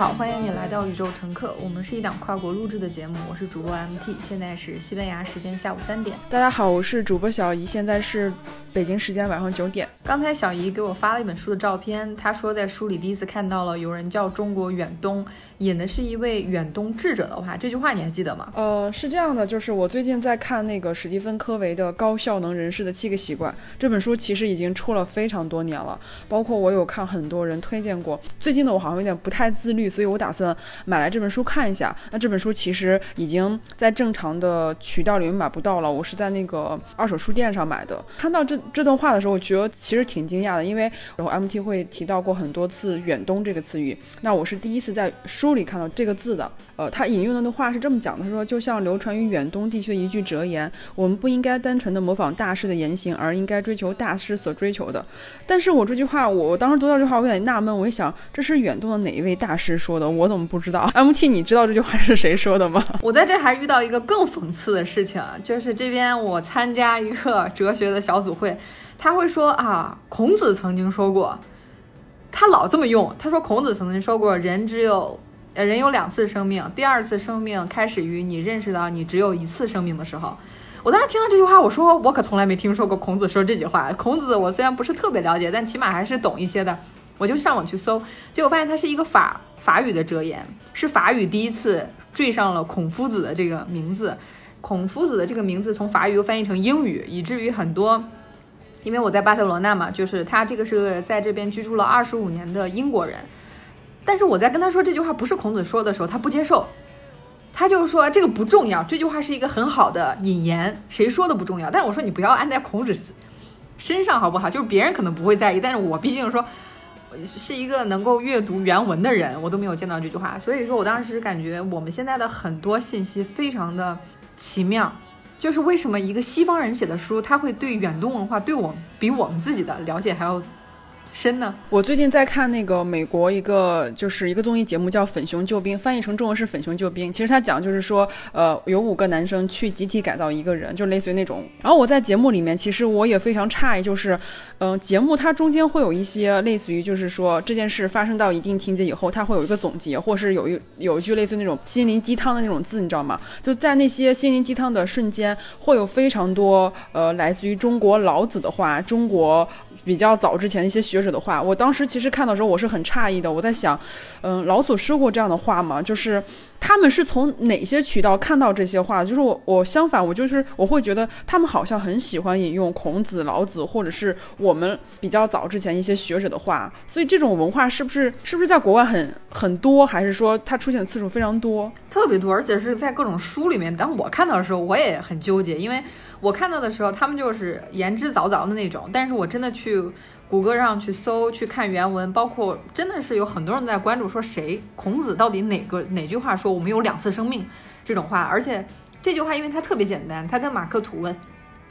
好，欢迎你来到宇宙乘客，我们是一档跨国录制的节目，我是主播 MT，现在是西班牙时间下午三点。大家好，我是主播小姨，现在是北京时间晚上九点。刚才小姨给我发了一本书的照片，她说在书里第一次看到了有人叫中国远东，引的是一位远东智者的话，这句话你还记得吗？呃，是这样的，就是我最近在看那个史蒂芬科维的《高效能人士的七个习惯》这本书，其实已经出了非常多年了，包括我有看很多人推荐过。最近的我好像有点不太自律，所以我打算买来这本书看一下。那这本书其实已经在正常的渠道里面买不到了，我是在那个二手书店上买的。看到这这段话的时候，我觉得其实挺惊讶的，因为然后 MT 会提到过很多次“远东”这个词语，那我是第一次在书里看到这个字的。呃，他引用的那话是这么讲的，他说就像流传于远东地区的一句哲言，我们不应该单纯的模仿大师的言行，而应该追求大师所追求的。但是我这句话，我当时读到这句话，我有点纳闷，我一想，这是远东的哪一位大师说的？我怎么不知道？MT，你知道这句话是谁说的吗？我在这还遇到一个更讽刺的事情，就是这边我参加一个哲学的小组会，他会说啊，孔子曾经说过，他老这么用，他说孔子曾经说过，人只有。呃，人有两次生命，第二次生命开始于你认识到你只有一次生命的时候。我当时听到这句话，我说我可从来没听说过孔子说这句话。孔子我虽然不是特别了解，但起码还是懂一些的。我就上网去搜，结果发现它是一个法法语的哲言，是法语第一次缀上了孔夫子的这个名字。孔夫子的这个名字从法语又翻译成英语，以至于很多，因为我在巴塞罗那嘛，就是他这个是在这边居住了二十五年的英国人。但是我在跟他说这句话不是孔子说的时候，他不接受，他就说这个不重要，这句话是一个很好的引言，谁说的不重要。但是我说你不要按在孔子身上好不好？就是别人可能不会在意，但是我毕竟说是一个能够阅读原文的人，我都没有见到这句话，所以说我当时感觉我们现在的很多信息非常的奇妙，就是为什么一个西方人写的书，他会对远东文化对我比我们自己的了解还要。深呢？我最近在看那个美国一个就是一个综艺节目，叫《粉熊救兵》，翻译成中文是《粉熊救兵》。其实他讲就是说，呃，有五个男生去集体改造一个人，就类似于那种。然后我在节目里面，其实我也非常诧异，就是，嗯，节目它中间会有一些类似于就是说这件事发生到一定情节以后，它会有一个总结，或是有一有一句类似于那种心灵鸡汤的那种字，你知道吗？就在那些心灵鸡汤的瞬间，会有非常多呃来自于中国老子的话，中国。比较早之前一些学者的话，我当时其实看到时候我是很诧异的。我在想，嗯，老祖说过这样的话吗？就是他们是从哪些渠道看到这些话？就是我，我相反，我就是我会觉得他们好像很喜欢引用孔子、老子，或者是我们比较早之前一些学者的话。所以这种文化是不是是不是在国外很很多，还是说它出现的次数非常多？特别多，而且是在各种书里面。当我看到的时候，我也很纠结，因为。我看到的时候，他们就是言之凿凿的那种，但是我真的去谷歌上去搜去看原文，包括真的是有很多人在关注说谁孔子到底哪个哪句话说我们有两次生命这种话，而且这句话因为它特别简单，它跟马克吐温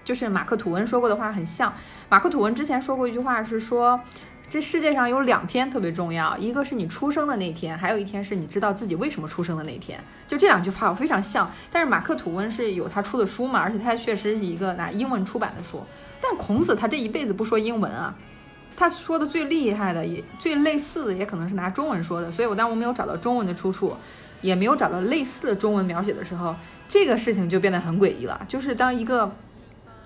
就是马克吐温说过的话很像。马克吐温之前说过一句话是说。这世界上有两天特别重要，一个是你出生的那天，还有一天是你知道自己为什么出生的那天。就这两句话我非常像，但是马克吐温是有他出的书嘛，而且他确实是一个拿英文出版的书。但孔子他这一辈子不说英文啊，他说的最厉害的也最类似的也可能是拿中文说的。所以我当我没有找到中文的出处，也没有找到类似的中文描写的时候，这个事情就变得很诡异了。就是当一个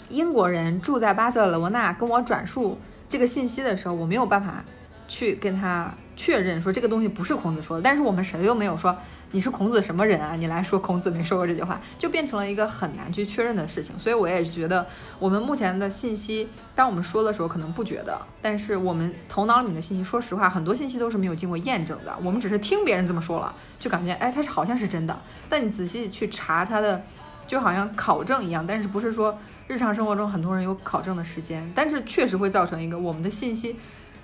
英国人住在巴塞罗那跟我转述。这个信息的时候，我没有办法去跟他确认说这个东西不是孔子说的，但是我们谁又没有说你是孔子什么人啊？你来说孔子没说过这句话，就变成了一个很难去确认的事情。所以我也是觉得，我们目前的信息，当我们说的时候可能不觉得，但是我们头脑里面的信息，说实话，很多信息都是没有经过验证的。我们只是听别人这么说了，就感觉哎，他是好像是真的。但你仔细去查他的，就好像考证一样，但是不是说。日常生活中，很多人有考证的时间，但是确实会造成一个我们的信息。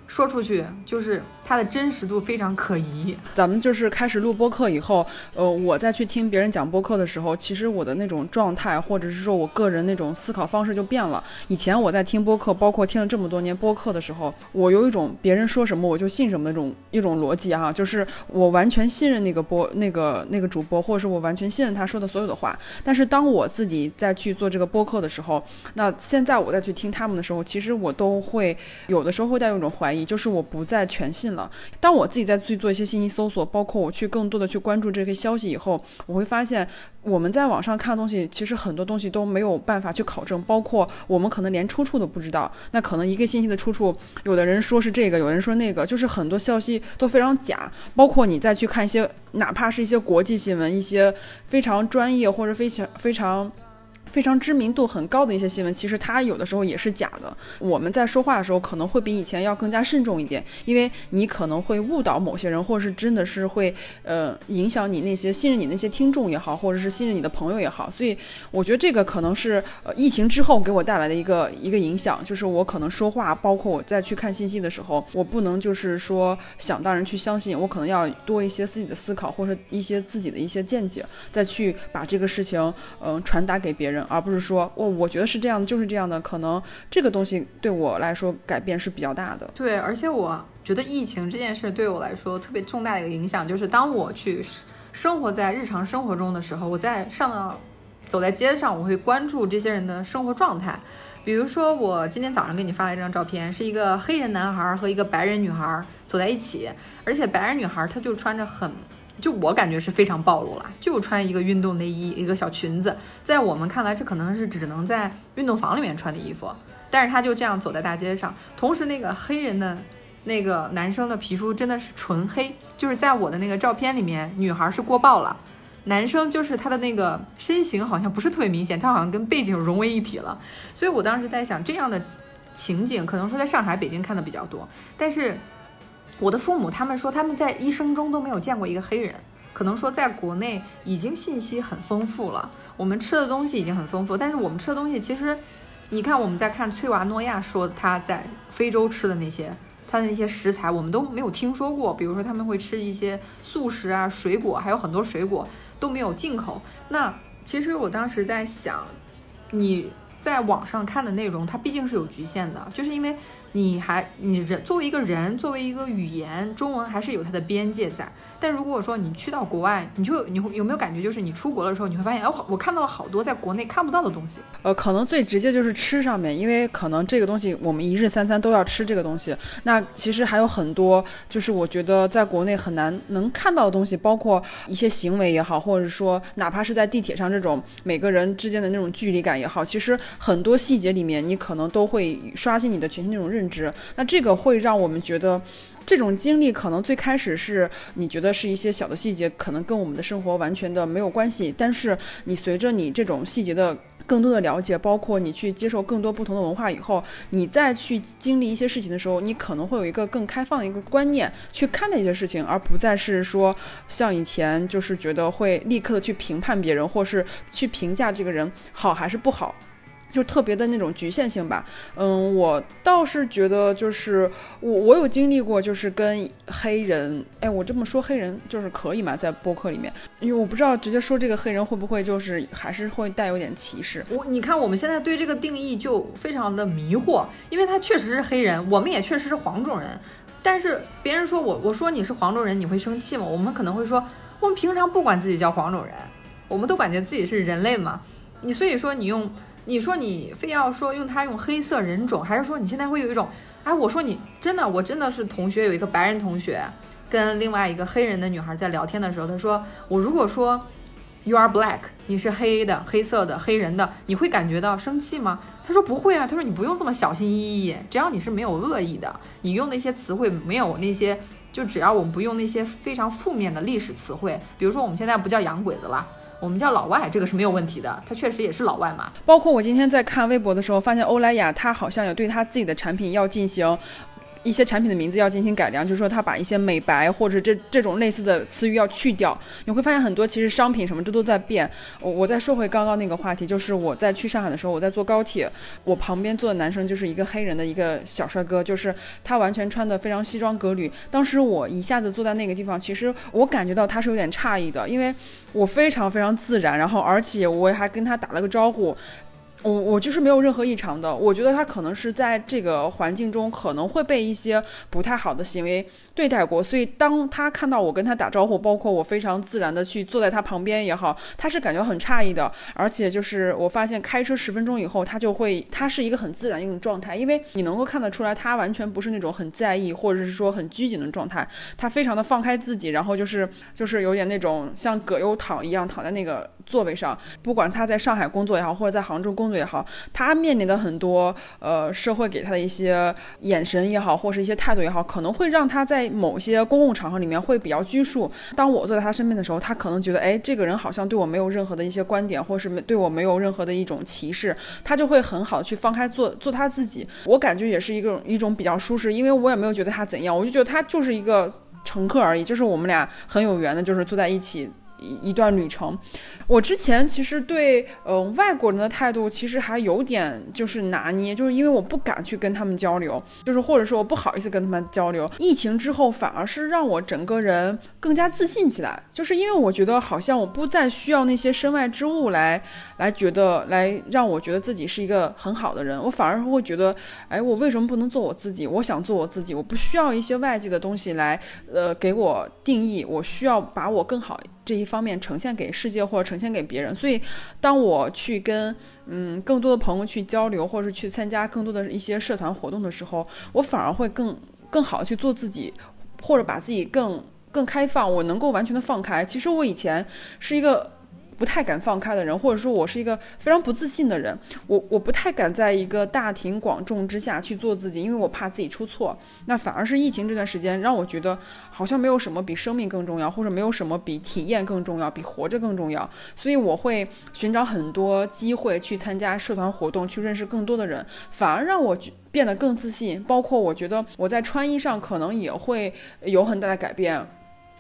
说出去就是它的真实度非常可疑。咱们就是开始录播课以后，呃，我再去听别人讲播客的时候，其实我的那种状态，或者是说我个人那种思考方式就变了。以前我在听播客，包括听了这么多年播客的时候，我有一种别人说什么我就信什么那种一种逻辑哈，就是我完全信任那个播那个那个主播，或者是我完全信任他说的所有的话。但是当我自己再去做这个播客的时候，那现在我再去听他们的时候，其实我都会有的时候会带有一种怀疑。疑，就是我不再全信了。当我自己在去做一些信息搜索，包括我去更多的去关注这些消息以后，我会发现我们在网上看东西，其实很多东西都没有办法去考证，包括我们可能连出处都不知道。那可能一个信息的出处，有的人说是这个，有人说那个，就是很多消息都非常假。包括你再去看一些，哪怕是一些国际新闻，一些非常专业或者非常非常。非常知名度很高的一些新闻，其实它有的时候也是假的。我们在说话的时候可能会比以前要更加慎重一点，因为你可能会误导某些人，或者是真的是会呃影响你那些信任你那些听众也好，或者是信任你的朋友也好。所以我觉得这个可能是呃疫情之后给我带来的一个一个影响，就是我可能说话，包括我再去看信息的时候，我不能就是说想当然去相信，我可能要多一些自己的思考，或者一些自己的一些见解，再去把这个事情嗯传达给别人。而不是说我我觉得是这样的，就是这样的。可能这个东西对我来说改变是比较大的。对，而且我觉得疫情这件事对我来说特别重大的一个影响，就是当我去生活在日常生活中的时候，我在上到走在街上，我会关注这些人的生活状态。比如说，我今天早上给你发了一张照片，是一个黑人男孩和一个白人女孩走在一起，而且白人女孩她就穿着很。就我感觉是非常暴露了，就穿一个运动内衣，一个小裙子，在我们看来，这可能是只能在运动房里面穿的衣服。但是他就这样走在大街上，同时那个黑人的那个男生的皮肤真的是纯黑，就是在我的那个照片里面，女孩是过曝了，男生就是他的那个身形好像不是特别明显，他好像跟背景融为一体了。所以我当时在想，这样的情景可能说在上海、北京看的比较多，但是。我的父母他们说他们在一生中都没有见过一个黑人，可能说在国内已经信息很丰富了，我们吃的东西已经很丰富，但是我们吃的东西其实，你看我们在看翠娃诺亚说他在非洲吃的那些，他的那些食材我们都没有听说过，比如说他们会吃一些素食啊，水果还有很多水果都没有进口。那其实我当时在想，你在网上看的内容它毕竟是有局限的，就是因为。你还你人作为一个人，作为一个语言，中文还是有它的边界在。但如果说你去到国外，你就你会有没有感觉，就是你出国的时候，你会发现，哦，我看到了好多在国内看不到的东西。呃，可能最直接就是吃上面，因为可能这个东西我们一日三餐都要吃这个东西。那其实还有很多，就是我觉得在国内很难能看到的东西，包括一些行为也好，或者说哪怕是在地铁上这种每个人之间的那种距离感也好，其实很多细节里面你可能都会刷新你的全新那种认认知。那这个会让我们觉得。这种经历可能最开始是你觉得是一些小的细节，可能跟我们的生活完全的没有关系。但是你随着你这种细节的更多的了解，包括你去接受更多不同的文化以后，你再去经历一些事情的时候，你可能会有一个更开放的一个观念去看待一些事情，而不再是说像以前就是觉得会立刻的去评判别人，或是去评价这个人好还是不好。就特别的那种局限性吧，嗯，我倒是觉得就是我我有经历过，就是跟黑人，哎，我这么说黑人就是可以吗？在播客里面，因为我不知道直接说这个黑人会不会就是还是会带有点歧视。我你看我们现在对这个定义就非常的迷惑，因为他确实是黑人，我们也确实是黄种人，但是别人说我我说你是黄种人，你会生气吗？我们可能会说我们平常不管自己叫黄种人，我们都感觉自己是人类嘛。你所以说你用。你说你非要说用他用黑色人种，还是说你现在会有一种，哎，我说你真的，我真的是同学有一个白人同学跟另外一个黑人的女孩在聊天的时候，他说我如果说 you are black，你是黑的、黑色的、黑人的，你会感觉到生气吗？他说不会啊，他说你不用这么小心翼翼，只要你是没有恶意的，你用那些词汇没有那些，就只要我们不用那些非常负面的历史词汇，比如说我们现在不叫洋鬼子了。我们叫老外，这个是没有问题的，他确实也是老外嘛。包括我今天在看微博的时候，发现欧莱雅他好像有对他自己的产品要进行。一些产品的名字要进行改良，就是说他把一些美白或者这这种类似的词语要去掉。你会发现很多其实商品什么这都在变。我我再说回刚刚那个话题，就是我在去上海的时候，我在坐高铁，我旁边坐的男生就是一个黑人的一个小帅哥，就是他完全穿的非常西装革履。当时我一下子坐在那个地方，其实我感觉到他是有点诧异的，因为我非常非常自然，然后而且我还跟他打了个招呼。我我就是没有任何异常的，我觉得他可能是在这个环境中可能会被一些不太好的行为对待过，所以当他看到我跟他打招呼，包括我非常自然的去坐在他旁边也好，他是感觉很诧异的。而且就是我发现开车十分钟以后，他就会，他是一个很自然一种状态，因为你能够看得出来，他完全不是那种很在意或者是说很拘谨的状态，他非常的放开自己，然后就是就是有点那种像葛优躺一样躺在那个。座位上，不管他在上海工作也好，或者在杭州工作也好，他面临的很多呃社会给他的一些眼神也好，或是一些态度也好，可能会让他在某些公共场合里面会比较拘束。当我坐在他身边的时候，他可能觉得，哎，这个人好像对我没有任何的一些观点，或是对我没有任何的一种歧视，他就会很好去放开做做他自己。我感觉也是一个一种比较舒适，因为我也没有觉得他怎样，我就觉得他就是一个乘客而已，就是我们俩很有缘的，就是坐在一起。一一段旅程，我之前其实对嗯外国人的态度其实还有点就是拿捏，就是因为我不敢去跟他们交流，就是或者说我不好意思跟他们交流。疫情之后反而是让我整个人更加自信起来，就是因为我觉得好像我不再需要那些身外之物来来觉得来让我觉得自己是一个很好的人，我反而会觉得，哎，我为什么不能做我自己？我想做我自己，我不需要一些外界的东西来呃给我定义，我需要把我更好。这一方面呈现给世界或者呈现给别人，所以当我去跟嗯更多的朋友去交流，或者是去参加更多的一些社团活动的时候，我反而会更更好去做自己，或者把自己更更开放，我能够完全的放开。其实我以前是一个。不太敢放开的人，或者说我是一个非常不自信的人，我我不太敢在一个大庭广众之下去做自己，因为我怕自己出错。那反而是疫情这段时间，让我觉得好像没有什么比生命更重要，或者没有什么比体验更重要，比活着更重要。所以我会寻找很多机会去参加社团活动，去认识更多的人，反而让我变得更自信。包括我觉得我在穿衣上可能也会有很大的改变。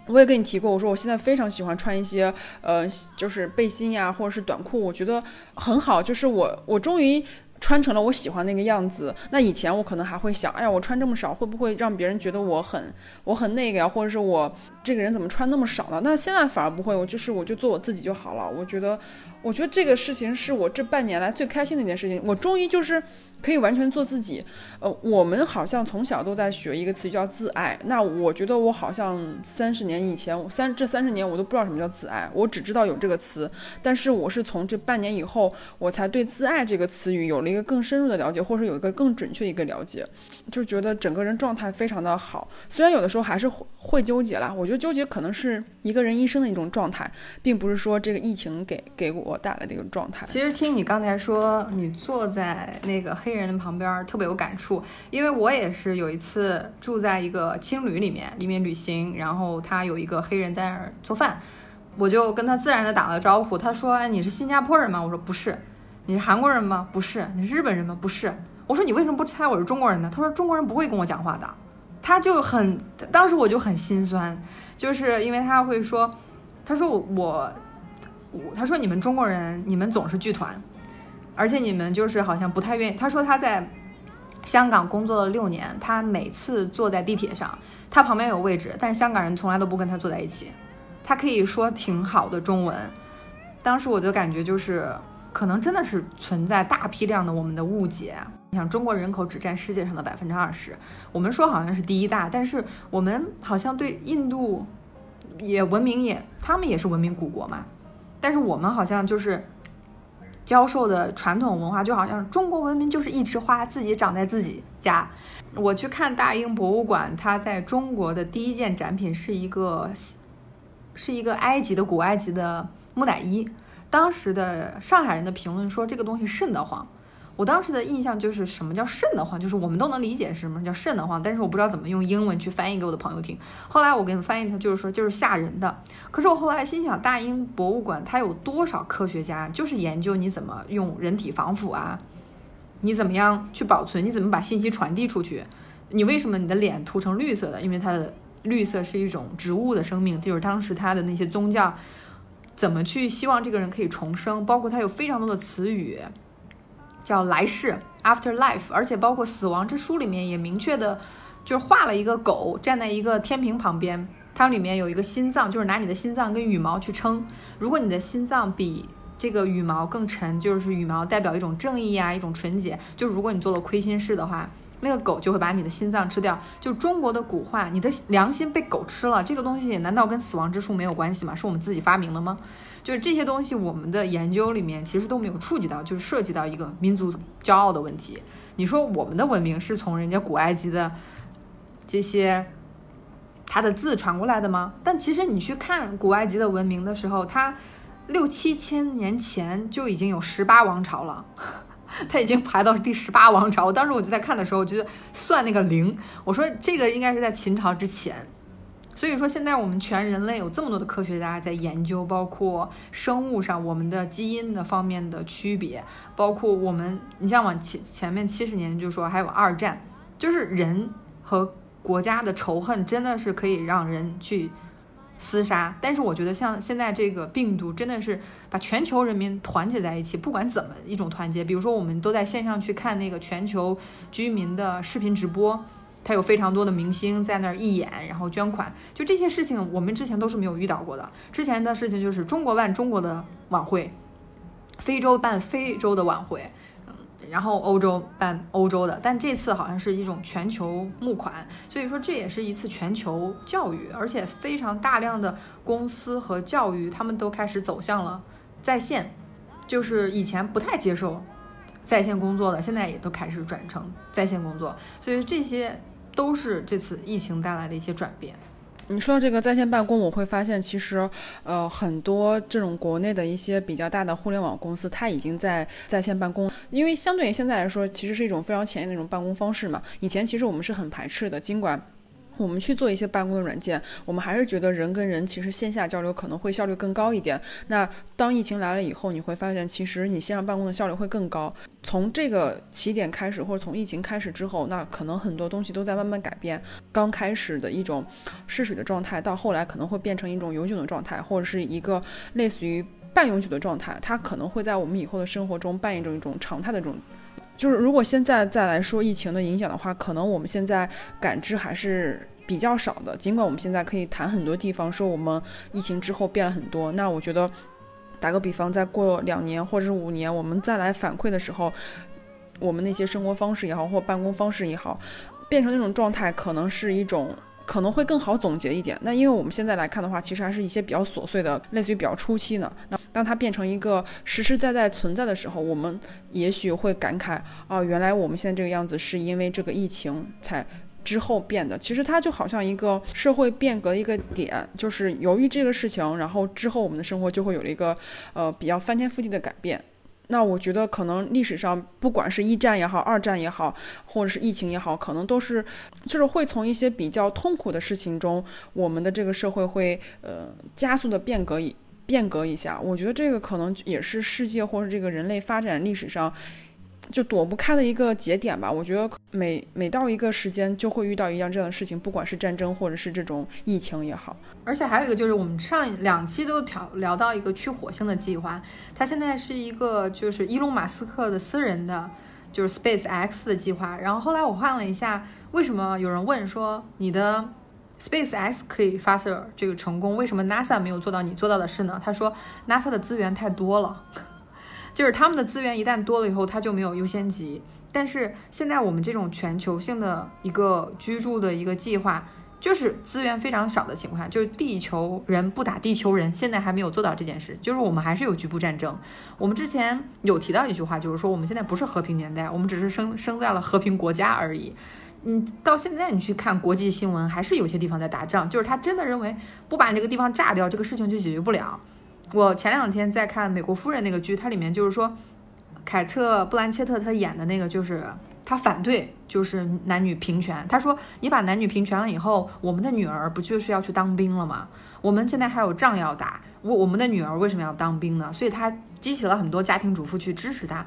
我也跟你提过，我说我现在非常喜欢穿一些，呃，就是背心呀，或者是短裤，我觉得很好。就是我，我终于穿成了我喜欢那个样子。那以前我可能还会想，哎呀，我穿这么少，会不会让别人觉得我很，我很那个呀？或者是我这个人怎么穿那么少呢？那现在反而不会，我就是我就做我自己就好了。我觉得，我觉得这个事情是我这半年来最开心的一件事情。我终于就是。可以完全做自己，呃，我们好像从小都在学一个词叫自爱。那我觉得我好像三十年以前，我三这三十年我都不知道什么叫自爱，我只知道有这个词。但是我是从这半年以后，我才对自爱这个词语有了一个更深入的了解，或者有一个更准确的一个了解，就觉得整个人状态非常的好。虽然有的时候还是会会纠结啦，我觉得纠结可能是一个人一生的一种状态，并不是说这个疫情给给我带来的一个状态。其实听你刚才说，你坐在那个黑。黑人的旁边特别有感触，因为我也是有一次住在一个青旅里面，里面旅行，然后他有一个黑人在那儿做饭，我就跟他自然的打了招呼。他说：“哎，你是新加坡人吗？”我说：“不是。”“你是韩国人吗？”“不是。”“你是日本人吗？”“不是。”我说：“你为什么不猜我是中国人呢？”他说：“中国人不会跟我讲话的。”他就很，当时我就很心酸，就是因为他会说：“他说我我，他说你们中国人，你们总是剧团。”而且你们就是好像不太愿意。他说他在香港工作了六年，他每次坐在地铁上，他旁边有位置，但香港人从来都不跟他坐在一起。他可以说挺好的中文。当时我就感觉就是，可能真的是存在大批量的我们的误解。你想，中国人口只占世界上的百分之二十，我们说好像是第一大，但是我们好像对印度也文明，也他们也是文明古国嘛，但是我们好像就是。教授的传统文化就好像中国文明就是一枝花，自己长在自己家。我去看大英博物馆，它在中国的第一件展品是一个，是一个埃及的古埃及的木乃伊。当时的上海人的评论说这个东西瘆得慌。我当时的印象就是什么叫瘆得慌，就是我们都能理解什么叫瘆得慌，但是我不知道怎么用英文去翻译给我的朋友听。后来我给他翻译，他就是说就是吓人的。可是我后来心想，大英博物馆它有多少科学家就是研究你怎么用人体防腐啊，你怎么样去保存，你怎么把信息传递出去？你为什么你的脸涂成绿色的？因为它的绿色是一种植物的生命，就是当时他的那些宗教怎么去希望这个人可以重生，包括他有非常多的词语。叫来世 （afterlife），而且包括《死亡之书》里面也明确的，就是画了一个狗站在一个天平旁边，它里面有一个心脏，就是拿你的心脏跟羽毛去称，如果你的心脏比这个羽毛更沉，就是羽毛代表一种正义呀，一种纯洁。就如果你做了亏心事的话，那个狗就会把你的心脏吃掉。就中国的古话，你的良心被狗吃了，这个东西难道跟死亡之树没有关系吗？是我们自己发明的吗？就是这些东西，我们的研究里面其实都没有触及到，就是涉及到一个民族骄傲的问题。你说我们的文明是从人家古埃及的这些它的字传过来的吗？但其实你去看古埃及的文明的时候，它六七千年前就已经有十八王朝了，他已经排到第十八王朝。我当时我就在看的时候，我觉得算那个零，我说这个应该是在秦朝之前。所以说，现在我们全人类有这么多的科学家在研究，包括生物上我们的基因的方面的区别，包括我们，你像往前前面七十年就说还有二战，就是人和国家的仇恨真的是可以让人去厮杀。但是我觉得像现在这个病毒真的是把全球人民团结在一起，不管怎么一种团结，比如说我们都在线上去看那个全球居民的视频直播。他有非常多的明星在那儿义演，然后捐款，就这些事情我们之前都是没有遇到过的。之前的事情就是中国办中国的晚会，非洲办非洲的晚会，然后欧洲办欧洲的，但这次好像是一种全球募款，所以说这也是一次全球教育，而且非常大量的公司和教育他们都开始走向了在线，就是以前不太接受在线工作的，现在也都开始转成在线工作，所以这些。都是这次疫情带来的一些转变。你说这个在线办公，我会发现其实，呃，很多这种国内的一些比较大的互联网公司，它已经在在线办公。因为相对于现在来说，其实是一种非常前沿的一种办公方式嘛。以前其实我们是很排斥的，尽管。我们去做一些办公的软件，我们还是觉得人跟人其实线下交流可能会效率更高一点。那当疫情来了以后，你会发现其实你线上办公的效率会更高。从这个起点开始，或者从疫情开始之后，那可能很多东西都在慢慢改变。刚开始的一种试水的状态，到后来可能会变成一种永久的状态，或者是一个类似于半永久的状态。它可能会在我们以后的生活中扮演着一种常态的这种。就是如果现在再来说疫情的影响的话，可能我们现在感知还是比较少的。尽管我们现在可以谈很多地方，说我们疫情之后变了很多。那我觉得，打个比方，再过两年或者是五年，我们再来反馈的时候，我们那些生活方式也好，或办公方式也好，变成那种状态，可能是一种。可能会更好总结一点。那因为我们现在来看的话，其实还是一些比较琐碎的，类似于比较初期呢。那当它变成一个实实在在存在的时候，我们也许会感慨啊，原来我们现在这个样子是因为这个疫情才之后变的。其实它就好像一个社会变革的一个点，就是由于这个事情，然后之后我们的生活就会有了一个呃比较翻天覆地的改变。那我觉得可能历史上不管是一战也好，二战也好，或者是疫情也好，可能都是就是会从一些比较痛苦的事情中，我们的这个社会会呃加速的变革一变革一下。我觉得这个可能也是世界或者这个人类发展历史上。就躲不开的一个节点吧。我觉得每每到一个时间，就会遇到一样这样的事情，不管是战争或者是这种疫情也好。而且还有一个就是，我们上两期都聊聊到一个去火星的计划，它现在是一个就是伊隆马斯克的私人的，就是 Space X 的计划。然后后来我换了一下，为什么有人问说你的 Space X 可以发射这个成功，为什么 NASA 没有做到你做到的事呢？他说 NASA 的资源太多了。就是他们的资源一旦多了以后，它就没有优先级。但是现在我们这种全球性的一个居住的一个计划，就是资源非常少的情况，就是地球人不打地球人，现在还没有做到这件事。就是我们还是有局部战争。我们之前有提到一句话，就是说我们现在不是和平年代，我们只是生生在了和平国家而已。嗯，到现在你去看国际新闻，还是有些地方在打仗。就是他真的认为不把你这个地方炸掉，这个事情就解决不了。我前两天在看《美国夫人》那个剧，它里面就是说，凯特·布兰切特她演的那个就是她反对就是男女平权。她说你把男女平权了以后，我们的女儿不就是要去当兵了吗？我们现在还有仗要打，我我们的女儿为什么要当兵呢？所以她激起了很多家庭主妇去支持她。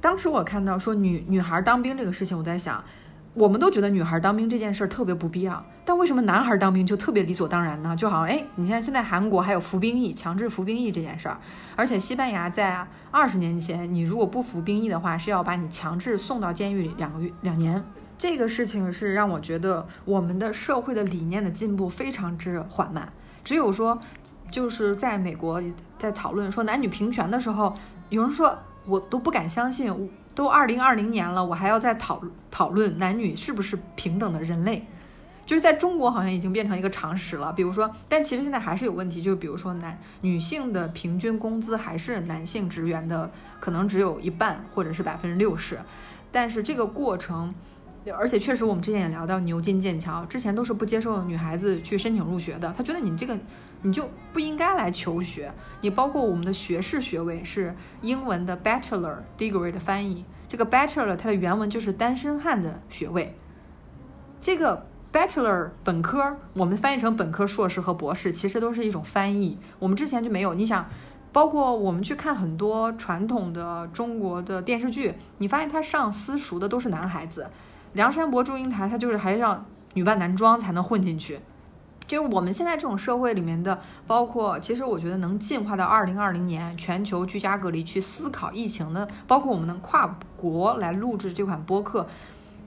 当时我看到说女女孩当兵这个事情，我在想。我们都觉得女孩当兵这件事儿特别不必要，但为什么男孩当兵就特别理所当然呢？就好像哎，你像现在韩国还有服兵役，强制服兵役这件事儿，而且西班牙在二十年前，你如果不服兵役的话，是要把你强制送到监狱里两个月两年。这个事情是让我觉得我们的社会的理念的进步非常之缓慢。只有说，就是在美国在讨论说男女平权的时候，有人说我都不敢相信。都二零二零年了，我还要再讨讨论男女是不是平等的人类，就是在中国好像已经变成一个常识了。比如说，但其实现在还是有问题，就是比如说男女性的平均工资还是男性职员的可能只有一半或者是百分之六十，但是这个过程。而且确实，我们之前也聊到牛津、剑桥，之前都是不接受女孩子去申请入学的。他觉得你这个，你就不应该来求学。你包括我们的学士学位是英文的 Bachelor Degree 的翻译，这个 Bachelor 它的原文就是单身汉的学位。这个 Bachelor 本科，我们翻译成本科、硕士和博士，其实都是一种翻译。我们之前就没有。你想，包括我们去看很多传统的中国的电视剧，你发现他上私塾的都是男孩子。梁山伯祝英台，他就是还要女扮男装才能混进去。就是我们现在这种社会里面的，包括其实我觉得能进化到二零二零年全球居家隔离去思考疫情的，包括我们能跨国来录制这款播客，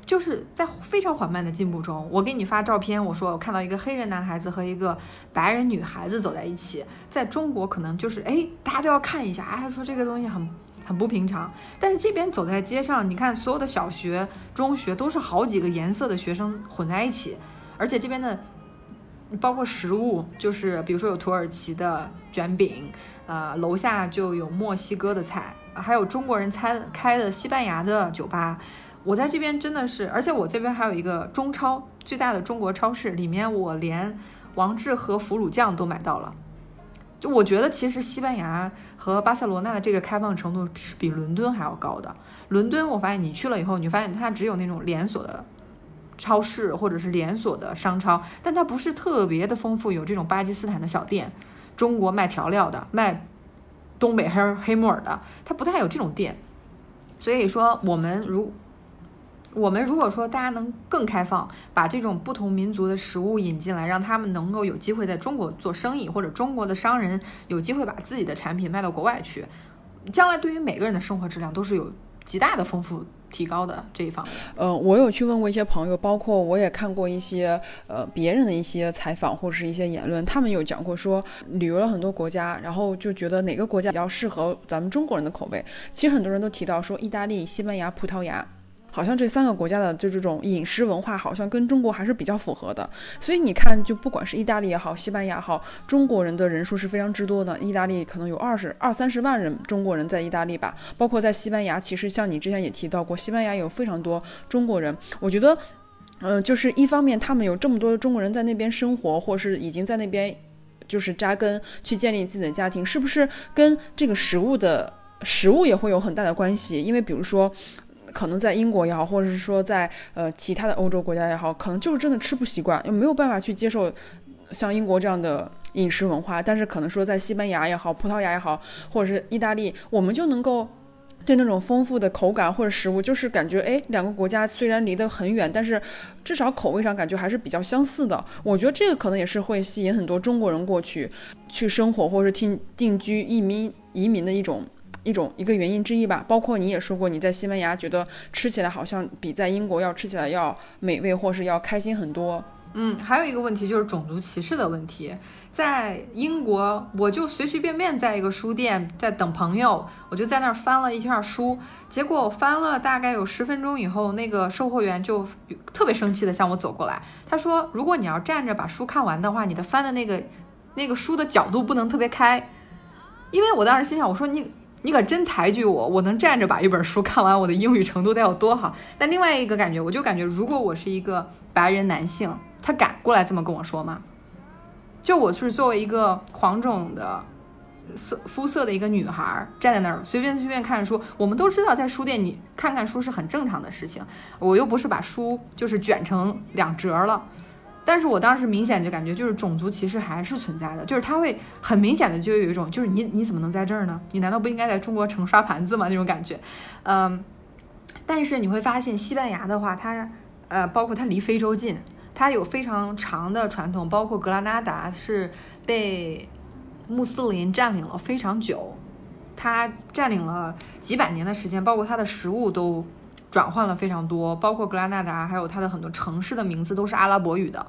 就是在非常缓慢的进步中。我给你发照片，我说我看到一个黑人男孩子和一个白人女孩子走在一起，在中国可能就是哎，大家都要看一下，哎，说这个东西很。很不平常，但是这边走在街上，你看所有的小学、中学都是好几个颜色的学生混在一起，而且这边的包括食物，就是比如说有土耳其的卷饼，呃，楼下就有墨西哥的菜，还有中国人开开的西班牙的酒吧。我在这边真的是，而且我这边还有一个中超最大的中国超市，里面我连王致和腐乳酱都买到了。就我觉得，其实西班牙和巴塞罗那的这个开放程度是比伦敦还要高的。伦敦，我发现你去了以后，你发现它只有那种连锁的超市或者是连锁的商超，但它不是特别的丰富，有这种巴基斯坦的小店，中国卖调料的，卖东北黑黑木耳的，它不太有这种店。所以说，我们如我们如果说大家能更开放，把这种不同民族的食物引进来，让他们能够有机会在中国做生意，或者中国的商人有机会把自己的产品卖到国外去，将来对于每个人的生活质量都是有极大的丰富提高的这一方面。嗯，我有去问过一些朋友，包括我也看过一些呃别人的一些采访或者是一些言论，他们有讲过说旅游了很多国家，然后就觉得哪个国家比较适合咱们中国人的口味。其实很多人都提到说意大利、西班牙、葡萄牙。好像这三个国家的就这种饮食文化，好像跟中国还是比较符合的。所以你看，就不管是意大利也好，西班牙好，中国人的人数是非常之多的。意大利可能有二十二三十万人中国人在意大利吧，包括在西班牙，其实像你之前也提到过，西班牙有非常多中国人。我觉得，嗯，就是一方面他们有这么多中国人在那边生活，或是已经在那边就是扎根，去建立自己的家庭，是不是跟这个食物的食物也会有很大的关系？因为比如说。可能在英国也好，或者是说在呃其他的欧洲国家也好，可能就是真的吃不习惯，又没有办法去接受像英国这样的饮食文化。但是可能说在西班牙也好，葡萄牙也好，或者是意大利，我们就能够对那种丰富的口感或者食物，就是感觉哎，两个国家虽然离得很远，但是至少口味上感觉还是比较相似的。我觉得这个可能也是会吸引很多中国人过去去生活，或者是定定居、移民移民的一种。一种一个原因之一吧，包括你也说过，你在西班牙觉得吃起来好像比在英国要吃起来要美味，或是要开心很多。嗯，还有一个问题就是种族歧视的问题。在英国，我就随随便便在一个书店在等朋友，我就在那儿翻了一下书，结果我翻了大概有十分钟以后，那个售货员就特别生气的向我走过来，他说：“如果你要站着把书看完的话，你的翻的那个那个书的角度不能特别开。”因为我当时心想，我说你。你可真抬举我！我能站着把一本书看完，我的英语程度得有多好？但另外一个感觉，我就感觉，如果我是一个白人男性，他敢过来这么跟我说吗？就我是作为一个黄种的色肤色的一个女孩，站在那儿随便随便看书，我们都知道，在书店你看看书是很正常的事情。我又不是把书就是卷成两折了。但是我当时明显就感觉，就是种族歧视还是存在的，就是他会很明显的就有一种，就是你你怎么能在这儿呢？你难道不应该在中国城刷盘子吗？那种感觉，嗯。但是你会发现，西班牙的话，它呃，包括它离非洲近，它有非常长的传统，包括格拉纳达是被穆斯林占领了非常久，它占领了几百年的时间，包括它的食物都。转换了非常多，包括格拉纳达，还有它的很多城市的名字都是阿拉伯语的。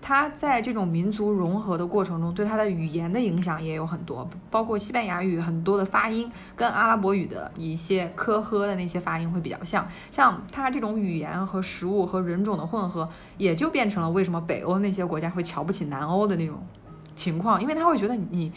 他在这种民族融合的过程中，对他的语言的影响也有很多，包括西班牙语很多的发音跟阿拉伯语的一些科呵的那些发音会比较像。像他这种语言和食物和人种的混合，也就变成了为什么北欧那些国家会瞧不起南欧的那种情况，因为他会觉得你，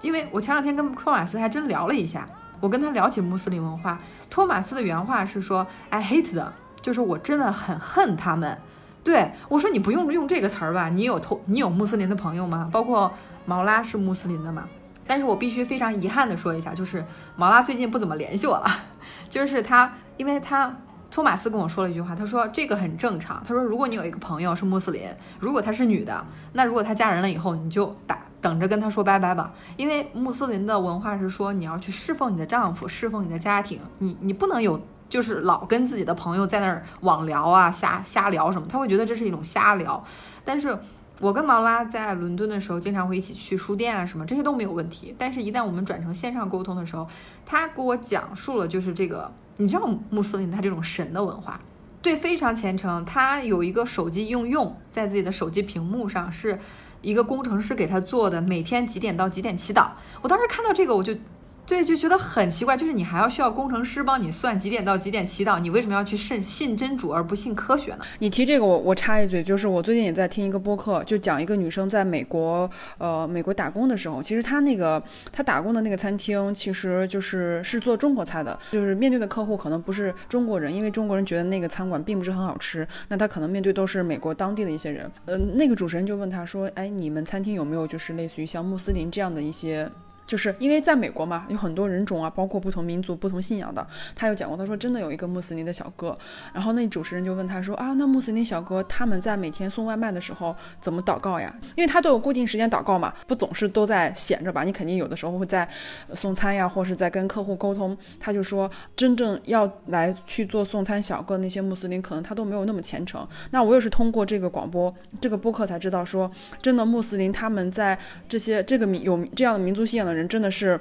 因为我前两天跟托马斯还真聊了一下，我跟他聊起穆斯林文化，托马斯的原话是说，I hate them，就是我真的很恨他们。对我说：“你不用用这个词儿吧？你有托你有穆斯林的朋友吗？包括毛拉是穆斯林的嘛？但是我必须非常遗憾的说一下，就是毛拉最近不怎么联系我了。就是他，因为他托马斯跟我说了一句话，他说这个很正常。他说如果你有一个朋友是穆斯林，如果她是女的，那如果她嫁人了以后，你就打等着跟她说拜拜吧。因为穆斯林的文化是说你要去侍奉你的丈夫，侍奉你的家庭，你你不能有。”就是老跟自己的朋友在那儿网聊啊，瞎瞎聊什么，他会觉得这是一种瞎聊。但是我跟毛拉在伦敦的时候，经常会一起去书店啊，什么这些都没有问题。但是，一旦我们转成线上沟通的时候，他给我讲述了就是这个，你知道穆斯林他这种神的文化，对，非常虔诚。他有一个手机应用，在自己的手机屏幕上是一个工程师给他做的，每天几点到几点祈祷。我当时看到这个，我就。对，就觉得很奇怪，就是你还要需要工程师帮你算几点到几点祈祷，你为什么要去信信真主而不信科学呢？你提这个，我我插一嘴，就是我最近也在听一个播客，就讲一个女生在美国，呃，美国打工的时候，其实她那个她打工的那个餐厅，其实就是是做中国菜的，就是面对的客户可能不是中国人，因为中国人觉得那个餐馆并不是很好吃，那他可能面对都是美国当地的一些人。呃，那个主持人就问他说，哎，你们餐厅有没有就是类似于像穆斯林这样的一些？就是因为在美国嘛，有很多人种啊，包括不同民族、不同信仰的。他有讲过，他说真的有一个穆斯林的小哥，然后那主持人就问他说啊，那穆斯林小哥他们在每天送外卖的时候怎么祷告呀？因为他都有固定时间祷告嘛，不总是都在闲着吧？你肯定有的时候会在送餐呀，或是在跟客户沟通。他就说，真正要来去做送餐小哥那些穆斯林，可能他都没有那么虔诚。那我也是通过这个广播、这个播客才知道，说真的穆斯林他们在这些这个民有这样的民族信仰的。人真的是。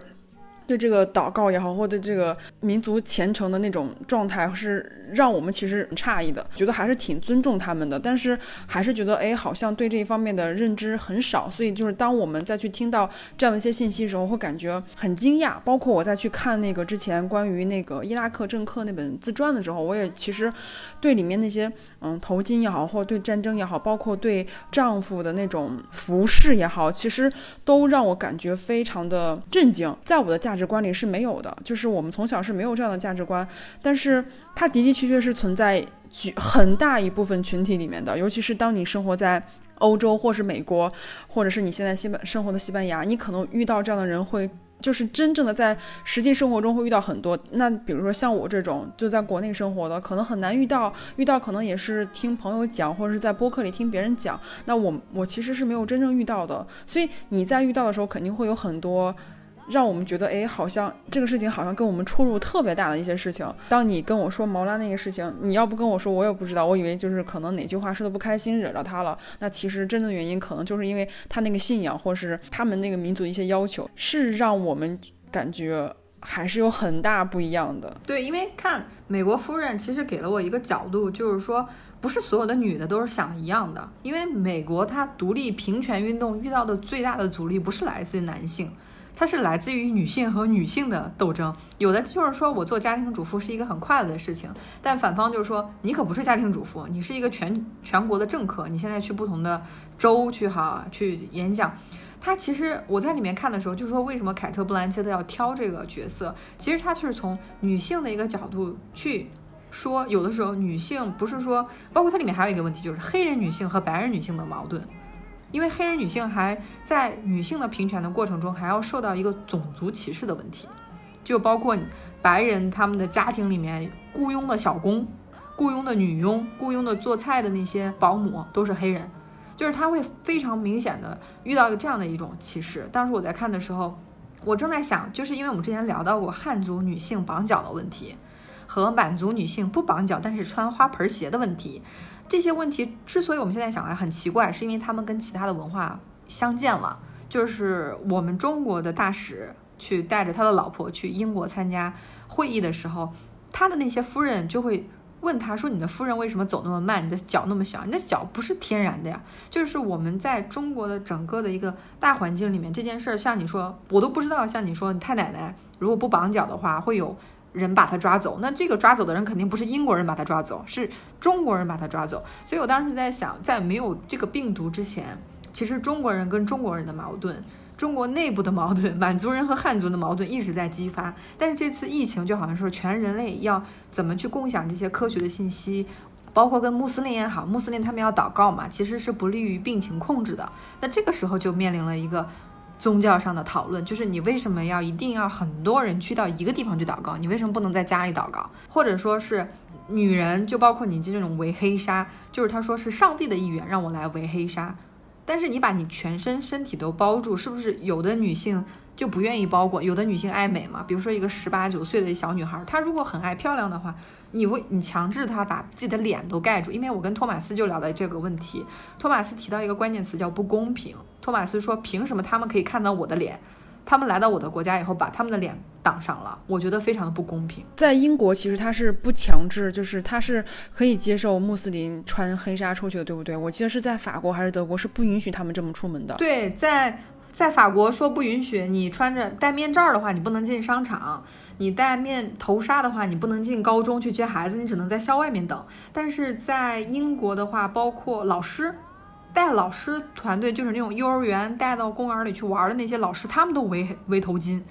对这个祷告也好，或者这个民族虔诚的那种状态，是让我们其实很诧异的，觉得还是挺尊重他们的，但是还是觉得哎，好像对这一方面的认知很少。所以就是当我们再去听到这样的一些信息的时候，会感觉很惊讶。包括我在去看那个之前关于那个伊拉克政客那本自传的时候，我也其实对里面那些嗯头巾也好，或者对战争也好，包括对丈夫的那种服饰也好，其实都让我感觉非常的震惊。在我的价值。值观里是没有的，就是我们从小是没有这样的价值观，但是它的的确确是存在举很大一部分群体里面的，尤其是当你生活在欧洲或是美国，或者是你现在西班生活的西班牙，你可能遇到这样的人会，就是真正的在实际生活中会遇到很多。那比如说像我这种就在国内生活的，可能很难遇到，遇到可能也是听朋友讲，或者是在播客里听别人讲。那我我其实是没有真正遇到的，所以你在遇到的时候肯定会有很多。让我们觉得，哎，好像这个事情好像跟我们出入特别大的一些事情。当你跟我说毛拉那个事情，你要不跟我说，我也不知道。我以为就是可能哪句话说的不开心，惹着他了。那其实真正原因，可能就是因为他那个信仰，或是他们那个民族一些要求，是让我们感觉还是有很大不一样的。对，因为看美国夫人，其实给了我一个角度，就是说，不是所有的女的都是想一样的。因为美国它独立平权运动遇到的最大的阻力，不是来自于男性。它是来自于女性和女性的斗争，有的就是说我做家庭主妇是一个很快乐的事情，但反方就是说你可不是家庭主妇，你是一个全全国的政客，你现在去不同的州去哈去演讲。他其实我在里面看的时候，就是说为什么凯特·布兰切特要挑这个角色，其实他就是从女性的一个角度去说，有的时候女性不是说，包括它里面还有一个问题，就是黑人女性和白人女性的矛盾。因为黑人女性还在女性的平权的过程中，还要受到一个种族歧视的问题，就包括白人他们的家庭里面雇佣的小工、雇佣的女佣、雇佣的做菜的那些保姆都是黑人，就是他会非常明显的遇到一个这样的一种歧视。当时我在看的时候，我正在想，就是因为我们之前聊到过汉族女性绑脚的问题，和满族女性不绑脚但是穿花盆鞋的问题。这些问题之所以我们现在想来很奇怪，是因为他们跟其他的文化相见了。就是我们中国的大使去带着他的老婆去英国参加会议的时候，他的那些夫人就会问他说：“你的夫人为什么走那么慢？你的脚那么小，你的脚不是天然的呀。”就是我们在中国的整个的一个大环境里面，这件事儿，像你说，我都不知道。像你说，你太奶奶如果不绑脚的话，会有人把他抓走。那这个抓走的人肯定不是英国人把他抓走，是中国人把他抓走。所以我当时在想，在没有这个病毒之前，其实中国人跟中国人的矛盾。中国内部的矛盾，满族人和汉族的矛盾一直在激发。但是这次疫情就好像说，全人类要怎么去共享这些科学的信息，包括跟穆斯林也好，穆斯林他们要祷告嘛，其实是不利于病情控制的。那这个时候就面临了一个宗教上的讨论，就是你为什么要一定要很多人去到一个地方去祷告？你为什么不能在家里祷告？或者说是女人，就包括你这种围黑纱，就是他说是上帝的意愿让我来围黑纱。但是你把你全身身体都包住，是不是有的女性就不愿意包裹？有的女性爱美嘛，比如说一个十八九岁的小女孩，她如果很爱漂亮的话，你为你强制她把自己的脸都盖住。因为我跟托马斯就聊到这个问题，托马斯提到一个关键词叫不公平。托马斯说，凭什么他们可以看到我的脸？他们来到我的国家以后，把他们的脸挡上了，我觉得非常的不公平。在英国，其实他是不强制，就是他是可以接受穆斯林穿黑纱出去的，对不对？我记得是在法国还是德国，是不允许他们这么出门的。对，在在法国说不允许你穿着戴面罩的话，你不能进商场；你戴面头纱的话，你不能进高中去接孩子，你只能在校外面等。但是在英国的话，包括老师。带老师团队就是那种幼儿园带到公园里去玩的那些老师，他们都围围头巾，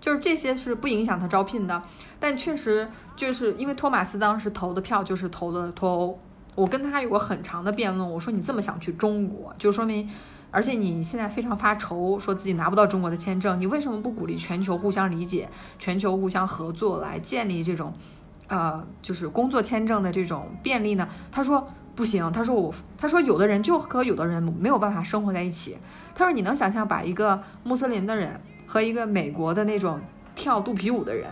就是这些是不影响他招聘的。但确实就是因为托马斯当时投的票就是投的脱欧，我跟他有过很长的辩论。我说你这么想去中国，就说明，而且你现在非常发愁，说自己拿不到中国的签证，你为什么不鼓励全球互相理解、全球互相合作来建立这种，呃，就是工作签证的这种便利呢？他说。不行，他说我，他说有的人就和有的人没有办法生活在一起。他说你能想象把一个穆斯林的人和一个美国的那种跳肚皮舞的人，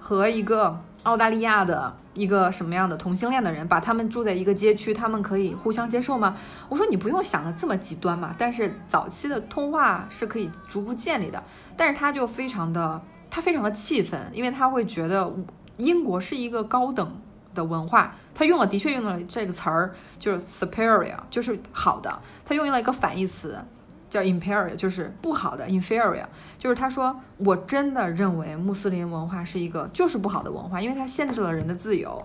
和一个澳大利亚的一个什么样的同性恋的人，把他们住在一个街区，他们可以互相接受吗？我说你不用想的这么极端嘛。但是早期的通话是可以逐步建立的，但是他就非常的，他非常的气愤，因为他会觉得英国是一个高等。的文化，他用了，的确用了这个词儿，就是 superior，就是好的。他用了一个反义词，叫 inferior，就是不好的 inferior。就是他说，我真的认为穆斯林文化是一个就是不好的文化，因为它限制了人的自由，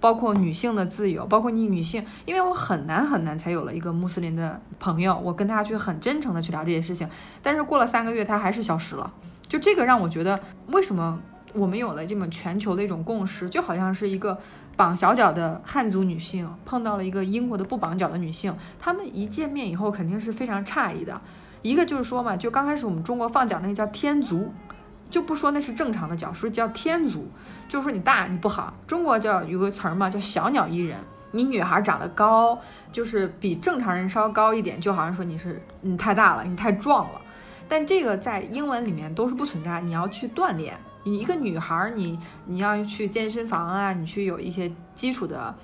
包括女性的自由，包括你女性。因为我很难很难才有了一个穆斯林的朋友，我跟他去很真诚的去聊这件事情，但是过了三个月，他还是消失了。就这个让我觉得，为什么我们有了这么全球的一种共识，就好像是一个。绑小脚的汉族女性碰到了一个英国的不绑脚的女性，她们一见面以后肯定是非常诧异的。一个就是说嘛，就刚开始我们中国放脚那个叫天足，就不说那是正常的脚，说叫天足，就是说你大你不好。中国叫有个词儿嘛，叫小鸟依人。你女孩长得高，就是比正常人稍高一点，就好像说你是你太大了，你太壮了。但这个在英文里面都是不存在，你要去锻炼。你一个女孩，你你要去健身房啊，你去有一些基础的。